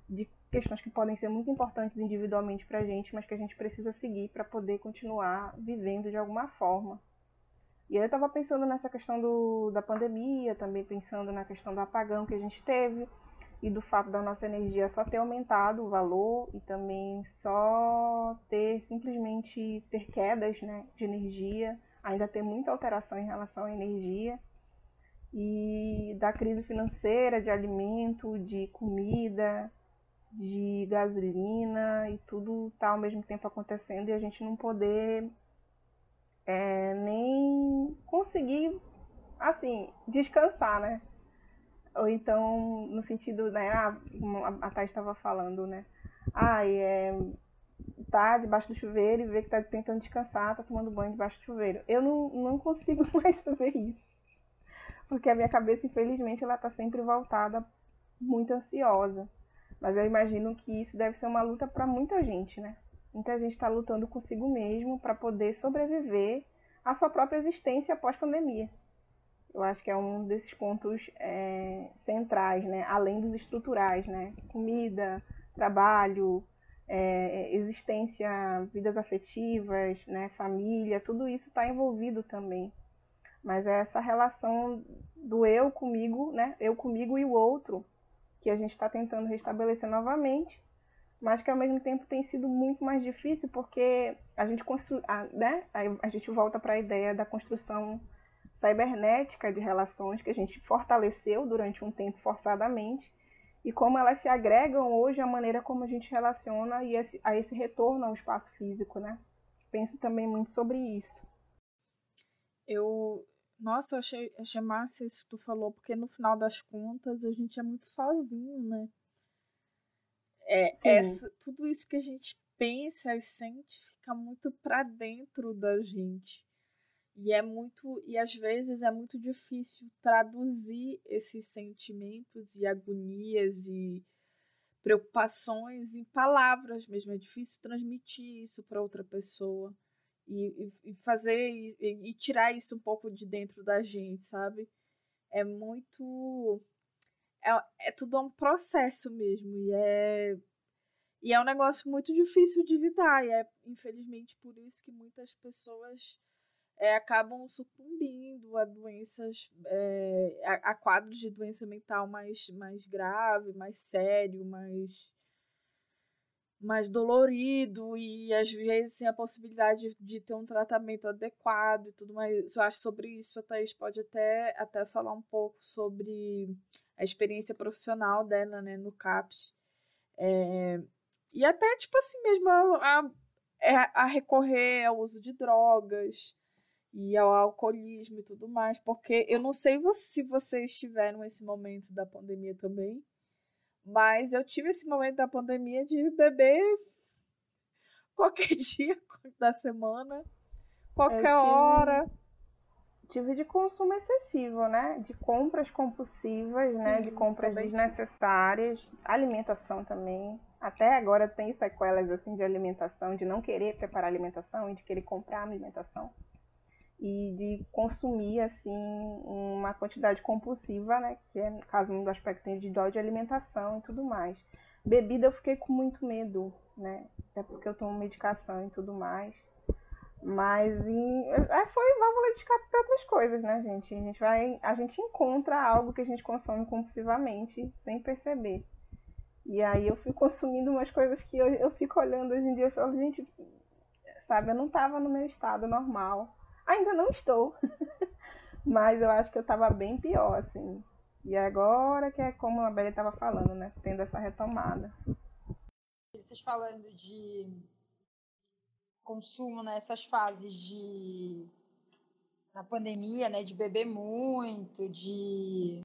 de questões que podem ser muito importantes individualmente para a gente, mas que a gente precisa seguir para poder continuar vivendo de alguma forma. E aí eu estava pensando nessa questão do, da pandemia, também pensando na questão do apagão que a gente teve, e do fato da nossa energia só ter aumentado o valor e também só ter simplesmente ter quedas né, de energia, ainda ter muita alteração em relação à energia e da crise financeira, de alimento, de comida, de gasolina e tudo tá ao mesmo tempo acontecendo e a gente não poder é, nem conseguir assim descansar, né? Ou então, no sentido, né, ah, a, Thais estava falando, né? Ah, é, tá debaixo do chuveiro e vê que tá tentando descansar, tá tomando banho debaixo do chuveiro. Eu não, não consigo mais fazer isso. Porque a minha cabeça, infelizmente, ela tá sempre voltada muito ansiosa. Mas eu imagino que isso deve ser uma luta para muita gente, né? Muita gente está lutando consigo mesmo para poder sobreviver à sua própria existência após pandemia. Eu acho que é um desses pontos é, centrais, né? além dos estruturais, né? Comida, trabalho, é, existência, vidas afetivas, né? família, tudo isso está envolvido também. Mas é essa relação do eu comigo, né? Eu comigo e o outro, que a gente está tentando restabelecer novamente, mas que ao mesmo tempo tem sido muito mais difícil porque a gente constru... né? a gente volta para a ideia da construção cibernética de relações que a gente fortaleceu durante um tempo forçadamente e como elas se agregam hoje à maneira como a gente relaciona e a esse retorno ao espaço físico, né? Penso também muito sobre isso. Eu, nossa, eu achei, achei massa isso que tu falou, porque no final das contas a gente é muito sozinho, né? É, essa, tudo isso que a gente pensa e sente fica muito para dentro da gente. E é muito e às vezes é muito difícil traduzir esses sentimentos e agonias e preocupações em palavras mesmo. É difícil transmitir isso para outra pessoa e, e fazer e, e, tirar isso um pouco de dentro da gente, sabe? É muito é, é tudo um processo mesmo e é e é um negócio muito difícil de lidar e é infelizmente por isso que muitas pessoas é, acabam sucumbindo a doenças, é, a, a, quadros de doença mental mais, mais grave, mais sério, mais, mais dolorido e às vezes sem a possibilidade de, de ter um tratamento adequado e tudo mais. Eu acho sobre isso a Thaís pode até, até falar um pouco sobre a experiência profissional dela né, no CAPS. É, e até, tipo assim mesmo, a, a, é, a recorrer ao uso de drogas, e ao alcoolismo e tudo mais, porque eu não sei se vocês tiveram esse momento da pandemia também, mas eu tive esse momento da pandemia de beber qualquer dia da semana, qualquer tive, hora. Tive de consumo excessivo, né? De compras compulsivas, Sim, né? De compras desnecessárias, tive. alimentação também. Até agora tem sequelas assim de alimentação, de não querer preparar alimentação e de querer comprar alimentação e de consumir assim uma quantidade compulsiva, né, que é no caso um dos aspectos de alimentação e tudo mais. Bebida eu fiquei com muito medo, né, até porque eu tomo medicação e tudo mais. Mas em, é, foi válvula de escape para outras coisas, né, gente? A gente vai, a gente encontra algo que a gente consome compulsivamente sem perceber. E aí eu fui consumindo umas coisas que eu, eu fico olhando hoje em dia e falo, gente, sabe, eu não estava no meu estado normal Ainda não estou. Mas eu acho que eu estava bem pior, assim. E agora que é como a Bela estava falando, né? Tendo essa retomada. Vocês falando de consumo nessas fases de na pandemia, né, de beber muito, de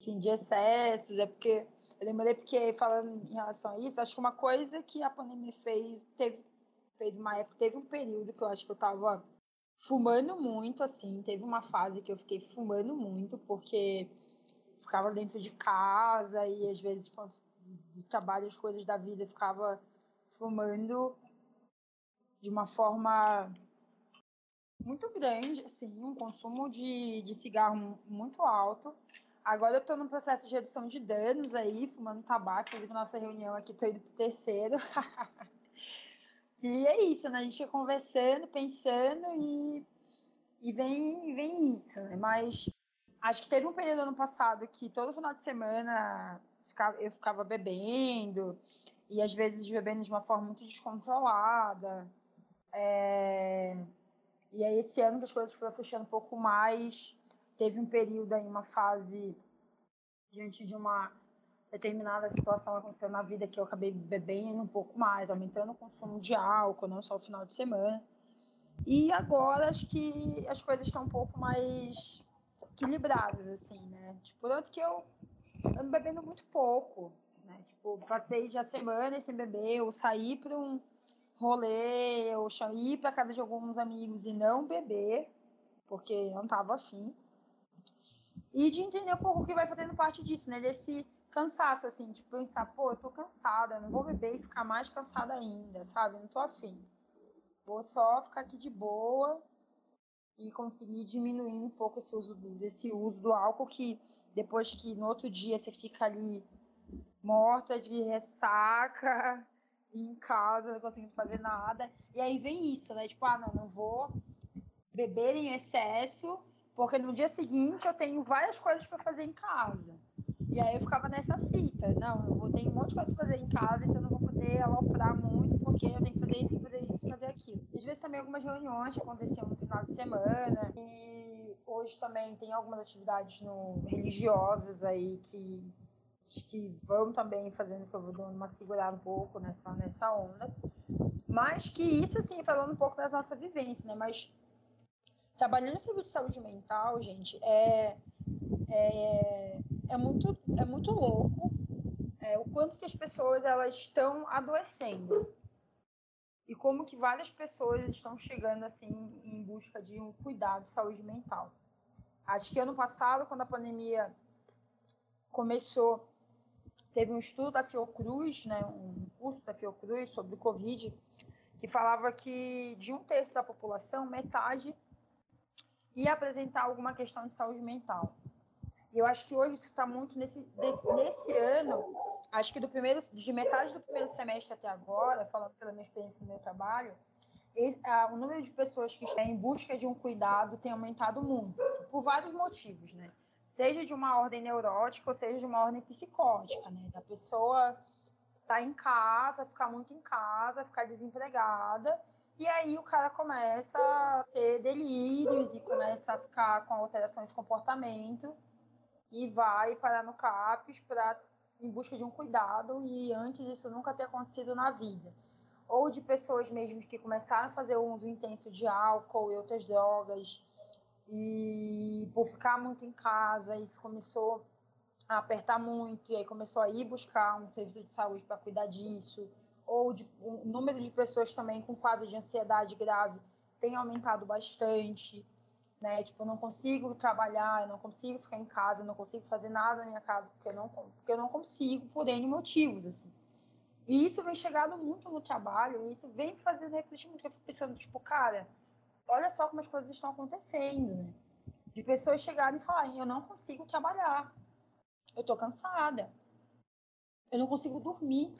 enfim, de excessos, é porque eu lembrei porque falando em relação a isso, acho que uma coisa que a pandemia fez, teve fez uma época, teve um período que eu acho que eu estava fumando muito, assim. Teve uma fase que eu fiquei fumando muito, porque ficava dentro de casa e às vezes, quando trabalho, as coisas da vida, ficava fumando de uma forma muito grande, assim, um consumo de, de cigarro muito alto. Agora eu estou no processo de redução de danos aí, fumando tabaco, inclusive nossa reunião aqui, estou indo pro terceiro. e é isso, né? A gente ia conversando, pensando e, e vem, vem isso, né? Mas acho que teve um período ano passado que todo final de semana eu ficava bebendo, e às vezes bebendo de uma forma muito descontrolada. É... E aí esse ano que as coisas foram fechando um pouco mais, teve um período aí, uma fase diante de uma determinada situação aconteceu na vida que eu acabei bebendo um pouco mais, aumentando o consumo de álcool, não só o final de semana. E agora acho que as coisas estão um pouco mais equilibradas, assim, né? Tipo, tanto que eu ando bebendo muito pouco, né? Tipo, passei já semanas sem beber, eu saí para um rolê, eu ir para casa de alguns amigos e não beber, porque não tava afim. E de entender um pouco o que vai fazendo parte disso, né? Desse cansaço, assim, de pensar, pô, eu tô cansada, não vou beber e ficar mais cansada ainda, sabe? Não tô afim. Vou só ficar aqui de boa e conseguir diminuir um pouco esse uso do, desse uso do álcool que depois que no outro dia você fica ali morta de ressaca em casa, não conseguindo fazer nada. E aí vem isso, né? Tipo, ah, não, não vou beber em excesso, porque no dia seguinte eu tenho várias coisas para fazer em casa. E aí eu ficava nessa fita. Não, eu vou ter um monte de coisa pra fazer em casa, então não vou poder aloprar muito, porque eu tenho que fazer isso, fazer isso, fazer aquilo. Às vezes também algumas reuniões que aconteciam no final de semana. E hoje também tem algumas atividades no, religiosas aí que que vão também fazendo que eu vou dando uma segurada um pouco nessa, nessa onda. Mas que isso, assim, falando um pouco das nossas vivências, né? Mas trabalhando no serviço de saúde mental, gente, é, é, é, muito, é muito louco é, o quanto que as pessoas elas estão adoecendo. E como que várias pessoas estão chegando, assim, em busca de um cuidado de saúde mental. Acho que ano passado, quando a pandemia começou, teve um estudo da Fiocruz, né, um curso da Fiocruz sobre Covid, que falava que de um terço da população, metade ia apresentar alguma questão de saúde mental. E eu acho que hoje isso está muito nesse, desse, nesse ano, acho que do primeiro, de metade do primeiro semestre até agora, falando pela minha experiência no meu trabalho, esse, o número de pessoas que estão em busca de um cuidado tem aumentado muito, assim, por vários motivos, né? seja de uma ordem neurótica ou seja de uma ordem psicótica, né? Da pessoa estar tá em casa, ficar muito em casa, ficar desempregada, e aí o cara começa a ter delírios e começa a ficar com alteração de comportamento e vai parar no CAPES para em busca de um cuidado e antes isso nunca ter acontecido na vida. Ou de pessoas mesmo que começaram a fazer uso intenso de álcool e outras drogas e por ficar muito em casa, isso começou a apertar muito, e aí começou a ir buscar um serviço de saúde para cuidar disso. Ou de, o número de pessoas também com quadro de ansiedade grave tem aumentado bastante. Né? Tipo, eu não consigo trabalhar, eu não consigo ficar em casa, eu não consigo fazer nada na minha casa porque eu não, porque eu não consigo por N motivos, assim. E isso vem chegando muito no trabalho, e isso vem fazendo refletir muito. Eu fico pensando, tipo, cara, olha só como as coisas estão acontecendo, né? De pessoas chegarem e falarem, eu não consigo trabalhar, eu tô cansada, eu não consigo dormir,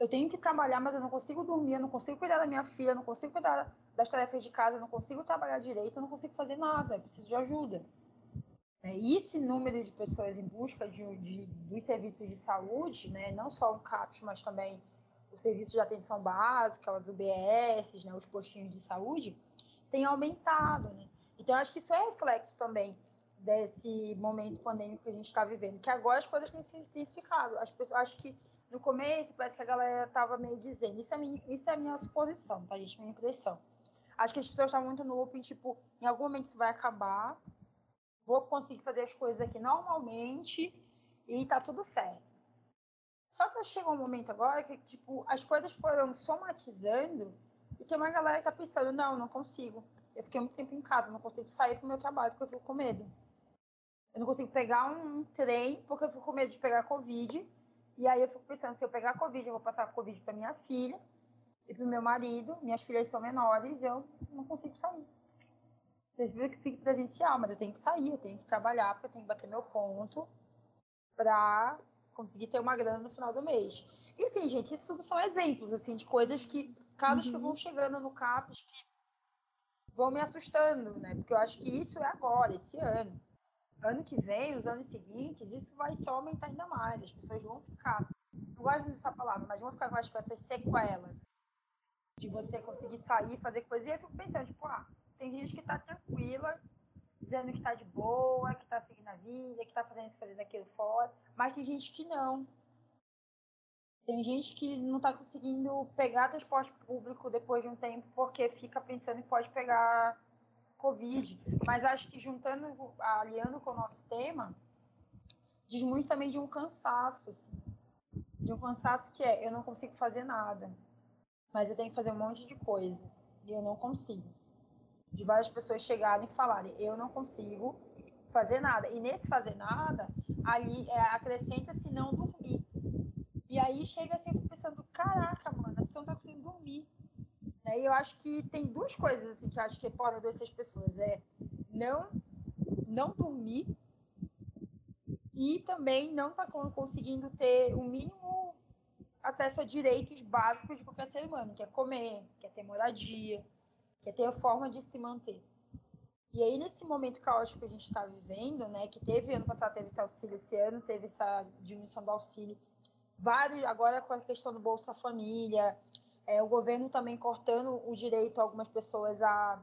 eu tenho que trabalhar, mas eu não consigo dormir, eu não consigo cuidar da minha filha, eu não consigo cuidar das tarefas de casa, eu não consigo trabalhar direito, eu não consigo fazer nada, eu preciso de ajuda. É, e esse número de pessoas em busca de, de, dos serviços de saúde, né, não só o CAPS, mas também o serviço de atenção básica, as UBS, né, os postinhos de saúde, tem aumentado. Né? Então, acho que isso é reflexo também desse momento pandêmico que a gente está vivendo, que agora as coisas têm se intensificado. As pessoas, acho que no começo parece que a galera estava meio dizendo, isso é, minha, isso é minha suposição, tá, gente? Minha impressão. Acho que as pessoas estão muito no looping, tipo, em algum momento isso vai acabar, vou conseguir fazer as coisas aqui normalmente e tá tudo certo. Só que chegou um momento agora que, tipo, as coisas foram somatizando e tem uma galera que tá pensando, não, não consigo. Eu fiquei muito tempo em casa, não consigo sair para o meu trabalho porque eu fico com medo. Eu não consigo pegar um trem porque eu fico com medo de pegar Covid. E aí eu fico pensando, se eu pegar Covid, eu vou passar Covid para minha filha e para o meu marido. Minhas filhas são menores, eu não consigo sair. Eu prefiro que fique presencial, mas eu tenho que sair, eu tenho que trabalhar, porque eu tenho que bater meu ponto para conseguir ter uma grana no final do mês. E assim, gente, isso tudo são exemplos assim de coisas que casos uhum. que vão chegando no CAPES que vão me assustando, né? Porque eu acho que isso é agora, esse ano. Ano que vem, os anos seguintes, isso vai só aumentar ainda mais. As pessoas vão ficar, não gosto dessa palavra, mas vão ficar com essas sequelas. De você conseguir sair, fazer coisa. E eu fico pensando, tipo, ah, tem gente que tá tranquila, dizendo que tá de boa, que tá seguindo a vida, que tá fazendo isso, fazendo aquilo fora. Mas tem gente que não. Tem gente que não está conseguindo pegar transporte público depois de um tempo porque fica pensando que pode pegar Covid. Mas acho que juntando, aliando com o nosso tema, diz muito também de um cansaço. Assim. De um cansaço que é, eu não consigo fazer nada. Mas eu tenho que fazer um monte de coisa. E eu não consigo. De várias pessoas chegarem e falarem, eu não consigo fazer nada. E nesse fazer nada, ali é, acrescenta-se não dormir. E aí chega assim, eu pensando, caraca, mano, a pessoa não tá conseguindo dormir. Né? E eu acho que tem duas coisas assim que acho que podem adoecer as pessoas. É não, não dormir e também não tá conseguindo ter o mínimo acesso a direitos básicos de qualquer ser humano, que é comer, que é ter moradia, que é ter a forma de se manter. E aí, nesse momento caótico que a gente está vivendo, né, que teve ano passado, teve esse auxílio, esse ano teve essa diminuição do auxílio, vários, agora com a questão do Bolsa Família, é, o governo também cortando o direito a algumas pessoas a,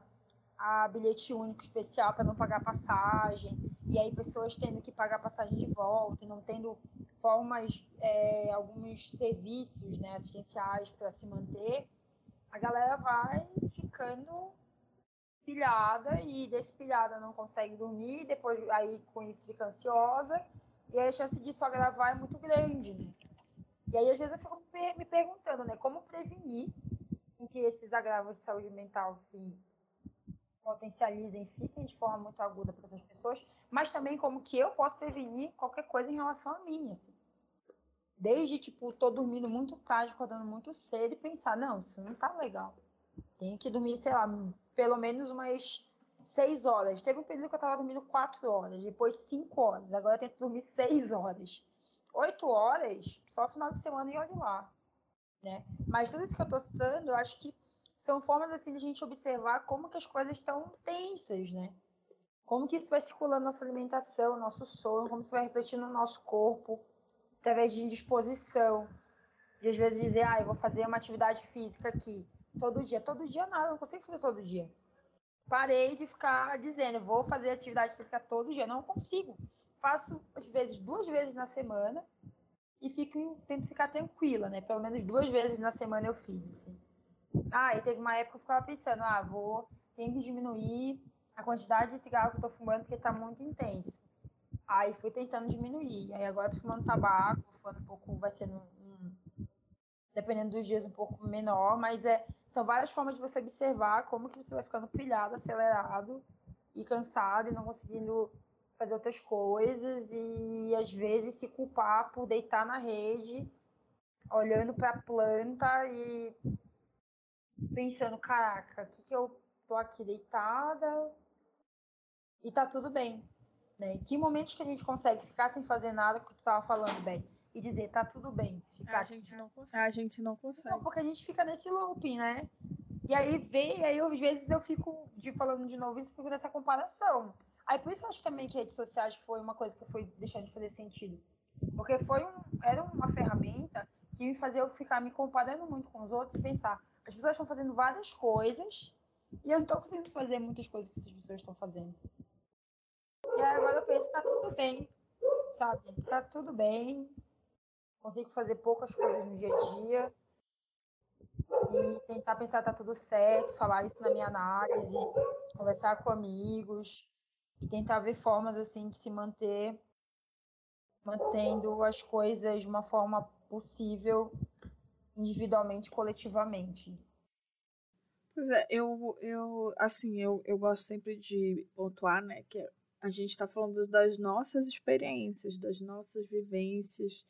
a bilhete único especial para não pagar passagem, e aí pessoas tendo que pagar passagem de volta e não tendo formas, é, alguns serviços né, assistenciais para se manter, a galera vai ficando pilhada e desse pilhada não consegue dormir, depois aí com isso fica ansiosa, e a chance disso agravar é muito grande. Né? E aí, às vezes, eu fico me perguntando, né, como prevenir que esses agravos de saúde mental se potencializem, fiquem de forma muito aguda para essas pessoas, mas também como que eu posso prevenir qualquer coisa em relação a mim, assim. Desde, tipo, tô dormindo muito tarde, acordando muito cedo e pensar, não, isso não tá legal. Tem que dormir, sei lá, pelo menos umas seis horas. Teve um período que eu tava dormindo quatro horas, depois cinco horas. Agora eu tento dormir seis horas oito horas, só final de semana e olhe lá. Né? Mas tudo isso que eu estou citando, eu acho que são formas assim de a gente observar como que as coisas estão tensas, né? Como que isso vai circulando nossa alimentação, nosso sono, como isso vai refletindo no nosso corpo, através de indisposição. De às vezes dizer, ah, eu vou fazer uma atividade física aqui todo dia. Todo dia nada, não consigo fazer todo dia. Parei de ficar dizendo, vou fazer atividade física todo dia. Não consigo faço, às vezes, duas vezes na semana e fico, tento ficar tranquila, né? Pelo menos duas vezes na semana eu fiz, assim. Ah, e teve uma época que eu ficava pensando, ah, vou, tenho que diminuir a quantidade de cigarro que eu tô fumando porque tá muito intenso. Aí fui tentando diminuir. Aí agora tô fumando tabaco, fumando um pouco, vai ser um, um, dependendo dos dias um pouco menor, mas é, são várias formas de você observar como que você vai ficando pilhado, acelerado e cansado e não conseguindo fazer outras coisas e às vezes se culpar por deitar na rede, olhando para a planta e pensando, caraca, o que, que eu tô aqui deitada e tá tudo bem. Né? Que momentos que a gente consegue ficar sem fazer nada, que tu tava falando, bem, e dizer, tá tudo bem. Ficar a gente não consegue. A gente não consegue. Não, porque a gente fica nesse looping, né? E aí vem, aí às vezes eu fico, de, falando de novo isso, fico nessa comparação. Aí por isso eu acho também que redes sociais foi uma coisa que foi deixando de fazer sentido. Porque foi um, era uma ferramenta que me fazia eu ficar me comparando muito com os outros e pensar, as pessoas estão fazendo várias coisas e eu não estou conseguindo fazer muitas coisas que essas pessoas estão fazendo. E agora eu penso, tá tudo bem, sabe? Tá tudo bem. Consigo fazer poucas coisas no dia a dia. E tentar pensar tá tudo certo, falar isso na minha análise, conversar com amigos, e tentar ver formas assim de se manter mantendo as coisas de uma forma possível individualmente, coletivamente. Pois é, eu, eu assim, eu, eu gosto sempre de pontuar, né, que a gente está falando das nossas experiências, das nossas vivências,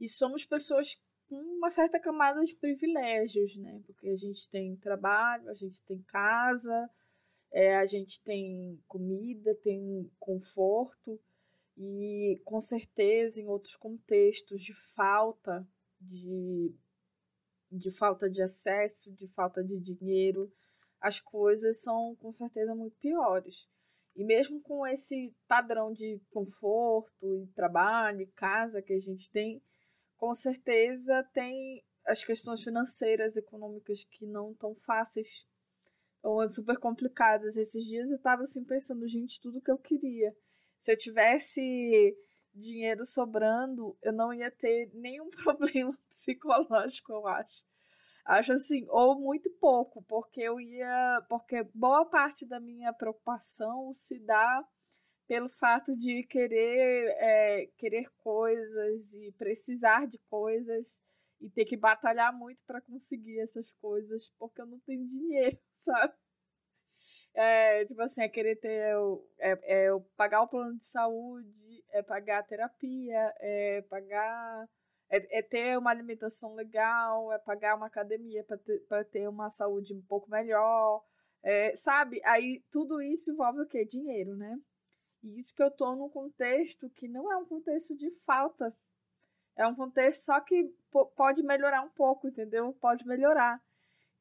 e somos pessoas com uma certa camada de privilégios, né, porque a gente tem trabalho, a gente tem casa, é, a gente tem comida, tem conforto, e com certeza em outros contextos de falta de de falta de acesso, de falta de dinheiro, as coisas são com certeza muito piores. E mesmo com esse padrão de conforto e trabalho e casa que a gente tem, com certeza tem as questões financeiras, econômicas que não tão fáceis, ou super complicadas. Esses dias eu estava assim pensando, gente, tudo que eu queria. Se eu tivesse dinheiro sobrando, eu não ia ter nenhum problema psicológico, eu acho. Acho assim, ou muito pouco, porque eu ia. Porque boa parte da minha preocupação se dá pelo fato de querer, é, querer coisas e precisar de coisas e ter que batalhar muito para conseguir essas coisas, porque eu não tenho dinheiro, sabe? É, tipo assim, é querer ter. É, é pagar o plano de saúde, é pagar a terapia, é pagar. É, é ter uma alimentação legal, é pagar uma academia para ter, ter uma saúde um pouco melhor. É, sabe? Aí tudo isso envolve o quê? Dinheiro, né? E isso que eu tô num contexto que não é um contexto de falta. É um contexto só que pode melhorar um pouco, entendeu? Pode melhorar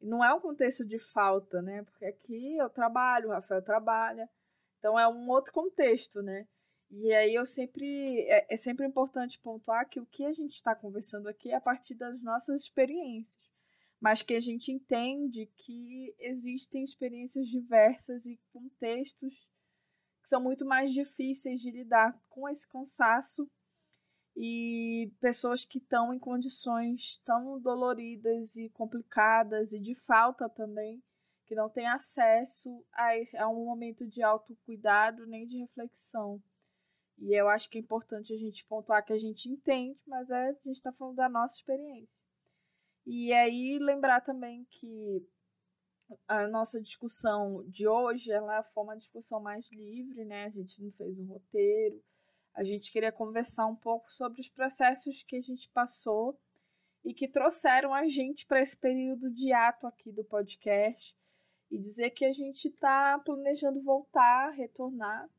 não é um contexto de falta, né? Porque aqui eu trabalho, o Rafael trabalha, então é um outro contexto, né? E aí eu sempre é, é sempre importante pontuar que o que a gente está conversando aqui é a partir das nossas experiências, mas que a gente entende que existem experiências diversas e contextos que são muito mais difíceis de lidar com esse cansaço e pessoas que estão em condições tão doloridas e complicadas e de falta também, que não têm acesso a, esse, a um momento de autocuidado nem de reflexão. E eu acho que é importante a gente pontuar que a gente entende, mas é, a gente está falando da nossa experiência. E aí lembrar também que a nossa discussão de hoje ela foi uma discussão mais livre, né? A gente não fez um roteiro, a gente queria conversar um pouco sobre os processos que a gente passou e que trouxeram a gente para esse período de ato aqui do podcast e dizer que a gente está planejando voltar, retornar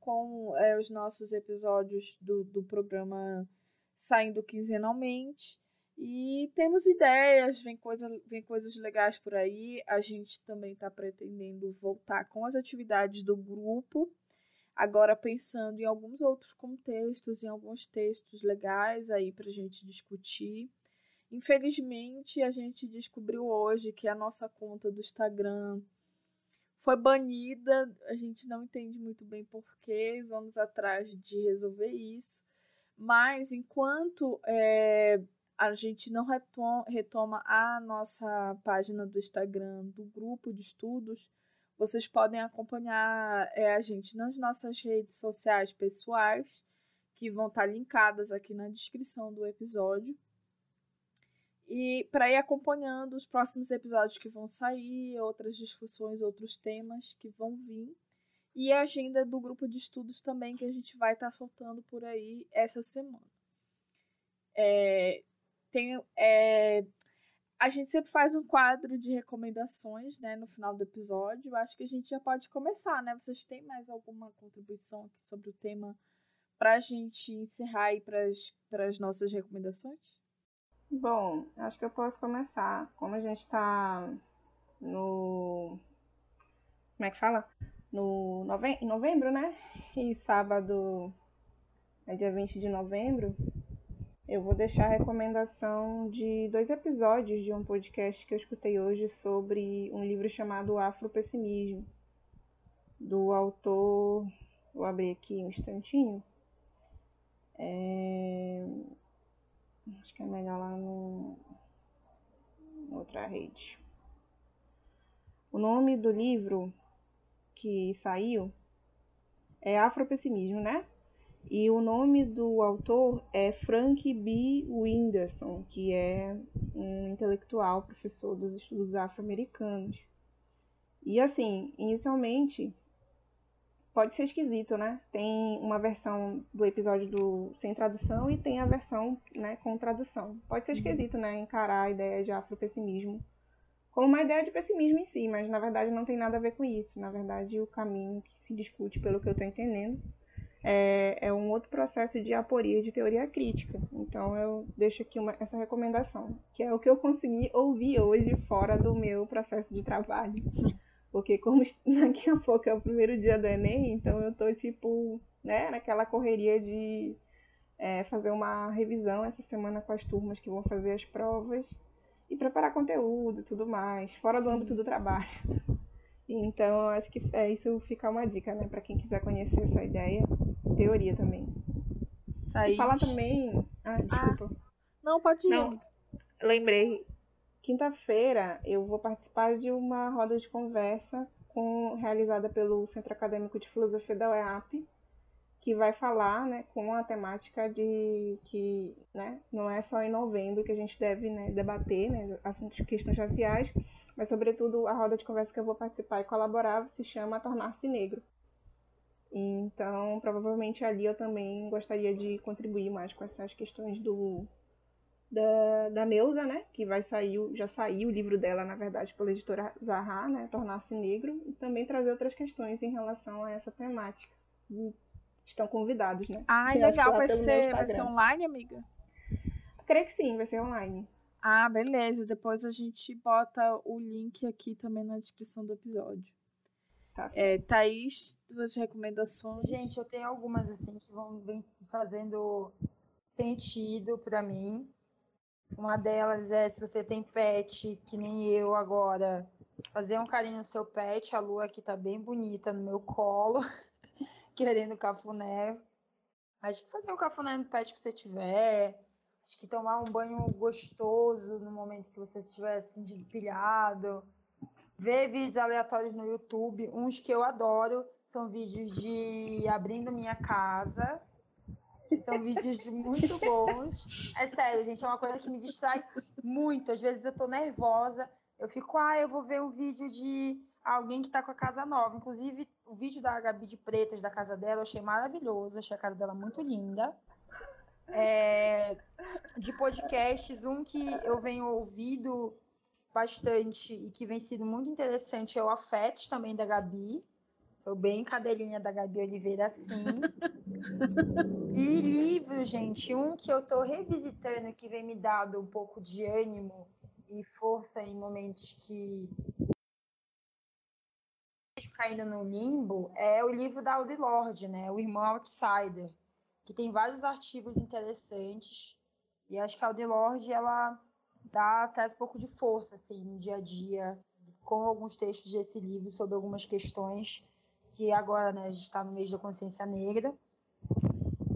com é, os nossos episódios do, do programa saindo quinzenalmente. E temos ideias, vem, coisa, vem coisas legais por aí. A gente também está pretendendo voltar com as atividades do grupo Agora, pensando em alguns outros contextos, em alguns textos legais aí para a gente discutir. Infelizmente, a gente descobriu hoje que a nossa conta do Instagram foi banida. A gente não entende muito bem porquê. Vamos atrás de resolver isso. Mas enquanto é, a gente não retoma a nossa página do Instagram do grupo de estudos, vocês podem acompanhar é, a gente nas nossas redes sociais pessoais, que vão estar linkadas aqui na descrição do episódio. E para ir acompanhando os próximos episódios que vão sair, outras discussões, outros temas que vão vir. E a agenda do grupo de estudos também que a gente vai estar soltando por aí essa semana. É, tem, é, a gente sempre faz um quadro de recomendações, né, no final do episódio. Eu acho que a gente já pode começar, né? Vocês têm mais alguma contribuição aqui sobre o tema para a gente encerrar aí para as nossas recomendações? Bom, acho que eu posso começar. Como a gente está no. Como é que fala? No nove... em novembro, né? E sábado é dia 20 de novembro eu vou deixar a recomendação de dois episódios de um podcast que eu escutei hoje sobre um livro chamado Afropessimismo, do autor. Vou abrir aqui um instantinho. É... Acho que é melhor lá no... outra rede. O nome do livro que saiu é Afropessimismo, né? E o nome do autor é Frank B. Winderson, que é um intelectual, professor dos estudos afro-americanos. E assim, inicialmente, pode ser esquisito, né? Tem uma versão do episódio do sem tradução e tem a versão né, com tradução. Pode ser uhum. esquisito, né? Encarar a ideia de afropessimismo como uma ideia de pessimismo em si, mas na verdade não tem nada a ver com isso. Na verdade, o caminho que se discute, pelo que eu estou entendendo, é, é, um outro processo de aporia de teoria crítica. Então eu deixo aqui uma, essa recomendação, que é o que eu consegui ouvir hoje fora do meu processo de trabalho. Porque como daqui a pouco é o primeiro dia do Enem, então eu tô tipo, né, naquela correria de é, fazer uma revisão essa semana com as turmas que vão fazer as provas e preparar conteúdo e tudo mais, fora Sim. do âmbito do trabalho. Então, eu acho que é, isso fica uma dica, né, para quem quiser conhecer essa ideia, teoria também. Thaís. E falar também. Ah, desculpa. Ah, não, pode ir. Não, lembrei. Quinta-feira eu vou participar de uma roda de conversa com, realizada pelo Centro Acadêmico de Filosofia da UEAP, que vai falar né, com a temática de que né, não é só em novembro que a gente deve né, debater né, assuntos questões raciais, mas sobretudo a roda de conversa que eu vou participar e colaborar se chama Tornar-se Negro. Então, provavelmente ali eu também gostaria de contribuir mais com essas questões do da, da Neuza, né, que vai sair, já saiu o livro dela, na verdade, pela editora Zahar, né, Tornar-se Negro, e também trazer outras questões em relação a essa temática estão convidados, né? Ah, legal. Vai ser, vai ser online, amiga? Creio que sim, vai ser online. Ah, beleza. Depois a gente bota o link aqui também na descrição do episódio. Tá. É, Thaís, duas recomendações. Gente, eu tenho algumas assim que vão vem fazendo sentido para mim. Uma delas é se você tem pet, que nem eu agora, fazer um carinho no seu pet. A lua aqui tá bem bonita no meu colo. querendo cafuné. Acho que fazer o cafuné no pet que você tiver. Acho que tomar um banho gostoso no momento que você estiver assim pilhado. Ver vídeos aleatórios no YouTube. Uns que eu adoro são vídeos de abrindo minha casa. Que são vídeos muito bons. É sério, gente, é uma coisa que me distrai muito. Às vezes eu tô nervosa, eu fico, ah, eu vou ver um vídeo de alguém que tá com a casa nova. Inclusive, o vídeo da Gabi de Pretas, da casa dela, eu achei maravilhoso. Achei a casa dela muito linda. É, de podcasts, um que eu venho ouvido bastante e que vem sido muito interessante é o Afetos, também da Gabi. Sou bem cadelinha da Gabi Oliveira, sim. e livro, gente, um que eu tô revisitando que vem me dando um pouco de ânimo e força em momentos que caindo no limbo é o livro da Audre Lorde, né? O Irmão Outsider, que tem vários artigos interessantes. E acho que a Audre Lorde, ela dá, traz um pouco de força, assim, no dia a dia, com alguns textos desse livro sobre algumas questões que agora, né, a gente está no mês da consciência negra,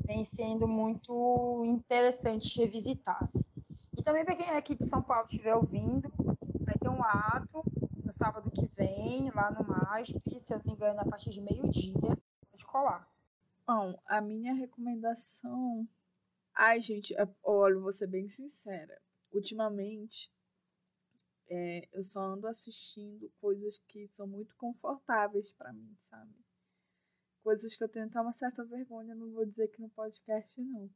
vem sendo muito interessante revisitar. Assim. E também para quem é aqui de São Paulo estiver ouvindo, vai ter um ato no sábado que vem, lá no MASP, se eu não me engano, a partir de meio-dia, pode colar. Bom, a minha recomendação. Ai, gente, olha, vou ser bem sincera. Ultimamente, é, eu só ando assistindo coisas que são muito confortáveis para mim, sabe? Coisas que eu tenho até uma certa vergonha, não vou dizer que no podcast, não.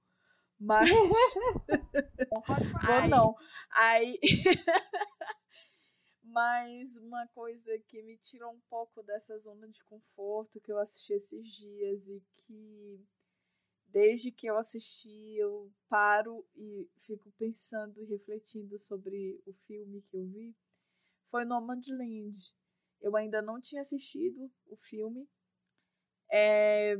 Mas. vou não. Aí. Mas uma coisa que me tirou um pouco dessa zona de conforto que eu assisti esses dias e que desde que eu assisti eu paro e fico pensando e refletindo sobre o filme que eu vi foi Nomadland. Eu ainda não tinha assistido o filme. É,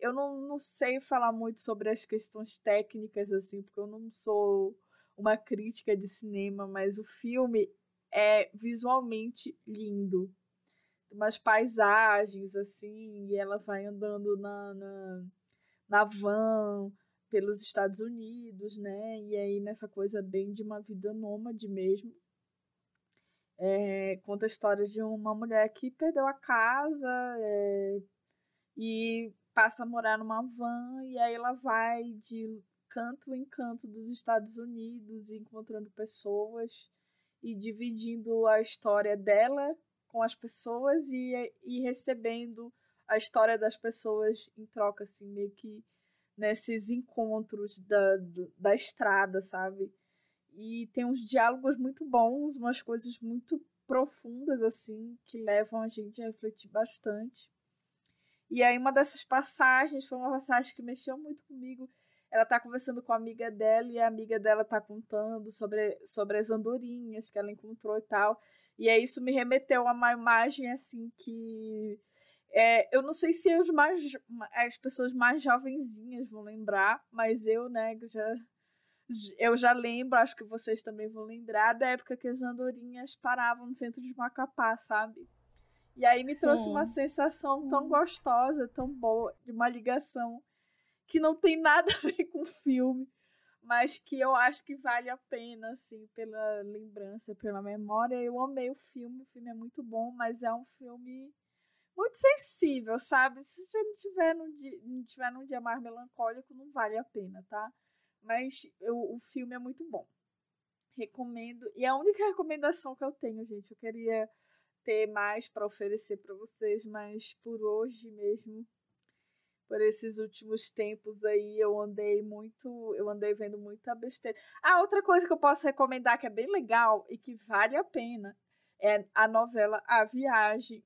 eu não, não sei falar muito sobre as questões técnicas, assim, porque eu não sou uma crítica de cinema, mas o filme é visualmente lindo. Umas paisagens, assim, e ela vai andando na, na, na van pelos Estados Unidos, né? E aí nessa coisa bem de uma vida nômade mesmo. É, conta a história de uma mulher que perdeu a casa é, e passa a morar numa van e aí ela vai de canto em canto dos Estados Unidos encontrando pessoas e dividindo a história dela com as pessoas e, e recebendo a história das pessoas em troca, assim, meio que nesses encontros da, da estrada, sabe? E tem uns diálogos muito bons, umas coisas muito profundas, assim, que levam a gente a refletir bastante. E aí, uma dessas passagens foi uma passagem que mexeu muito comigo. Ela tá conversando com a amiga dela e a amiga dela tá contando sobre, sobre as andorinhas que ela encontrou e tal. E aí, isso me remeteu a uma imagem, assim, que é, eu não sei se os mais, as pessoas mais jovenzinhas vão lembrar, mas eu, né, já, eu já lembro, acho que vocês também vão lembrar, da época que as andorinhas paravam no centro de Macapá, sabe? E aí me trouxe Sim. uma sensação tão gostosa, tão boa, de uma ligação que não tem nada a ver com o filme, mas que eu acho que vale a pena, assim, pela lembrança, pela memória. Eu amei o filme, o filme é muito bom, mas é um filme muito sensível, sabe? Se você não tiver num dia, não tiver num dia mais melancólico, não vale a pena, tá? Mas eu, o filme é muito bom. Recomendo. E a única recomendação que eu tenho, gente, eu queria ter mais para oferecer para vocês, mas por hoje mesmo, por esses últimos tempos aí, eu andei muito, eu andei vendo muita besteira. Ah, outra coisa que eu posso recomendar que é bem legal e que vale a pena é a novela A Viagem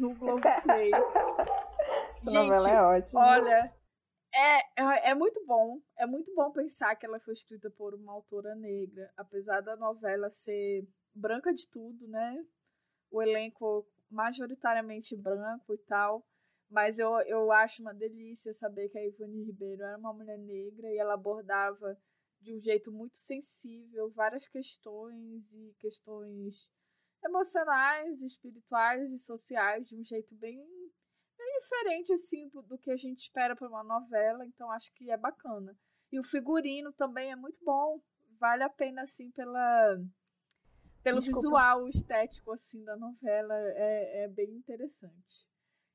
no Globoplay. Gente, novela é ótima. olha, é, é, é muito bom. É muito bom pensar que ela foi escrita por uma autora negra, apesar da novela ser branca de tudo, né? O elenco majoritariamente branco e tal. Mas eu, eu acho uma delícia saber que a Ivone Ribeiro era uma mulher negra e ela abordava de um jeito muito sensível várias questões e questões emocionais, espirituais e sociais de um jeito bem, bem diferente assim do que a gente espera para uma novela, então acho que é bacana. E o figurino também é muito bom, vale a pena assim pela pelo Desculpa. visual estético assim da novela, é, é bem interessante.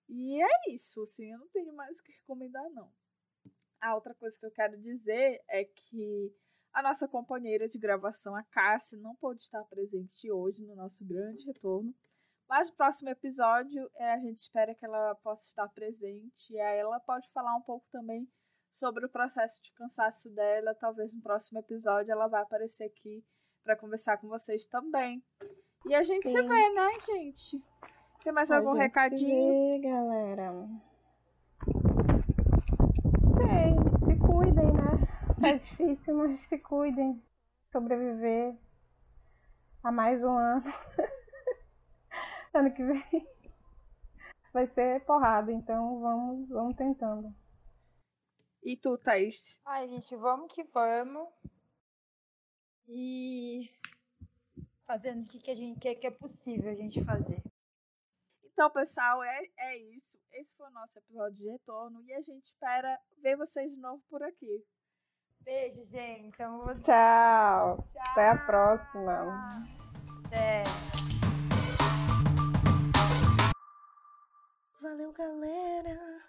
E é isso, assim, eu não tenho mais o que recomendar não. A outra coisa que eu quero dizer é que a nossa companheira de gravação, a Cássia, não pôde estar presente hoje no nosso grande retorno. Mas no próximo episódio, é, a gente espera que ela possa estar presente. E aí ela pode falar um pouco também sobre o processo de cansaço dela. Talvez no próximo episódio ela vá aparecer aqui para conversar com vocês também. E a gente Sim. se vê, né, gente? Tem mais a algum recadinho? Vê, galera. Sei, se cuidem, É difícil, mas se cuidem. Sobreviver a mais um ano. ano que vem vai ser porrada, então vamos, vamos tentando. E tu, Thaís? Ai, gente, vamos que vamos. E fazendo o que, que a gente quer que é possível a gente fazer. Então, pessoal, é, é isso. Esse foi o nosso episódio de retorno e a gente espera ver vocês de novo por aqui. Beijo, gente. Amo vocês. Tchau. Tchau. Até a próxima. Até. Valeu, galera.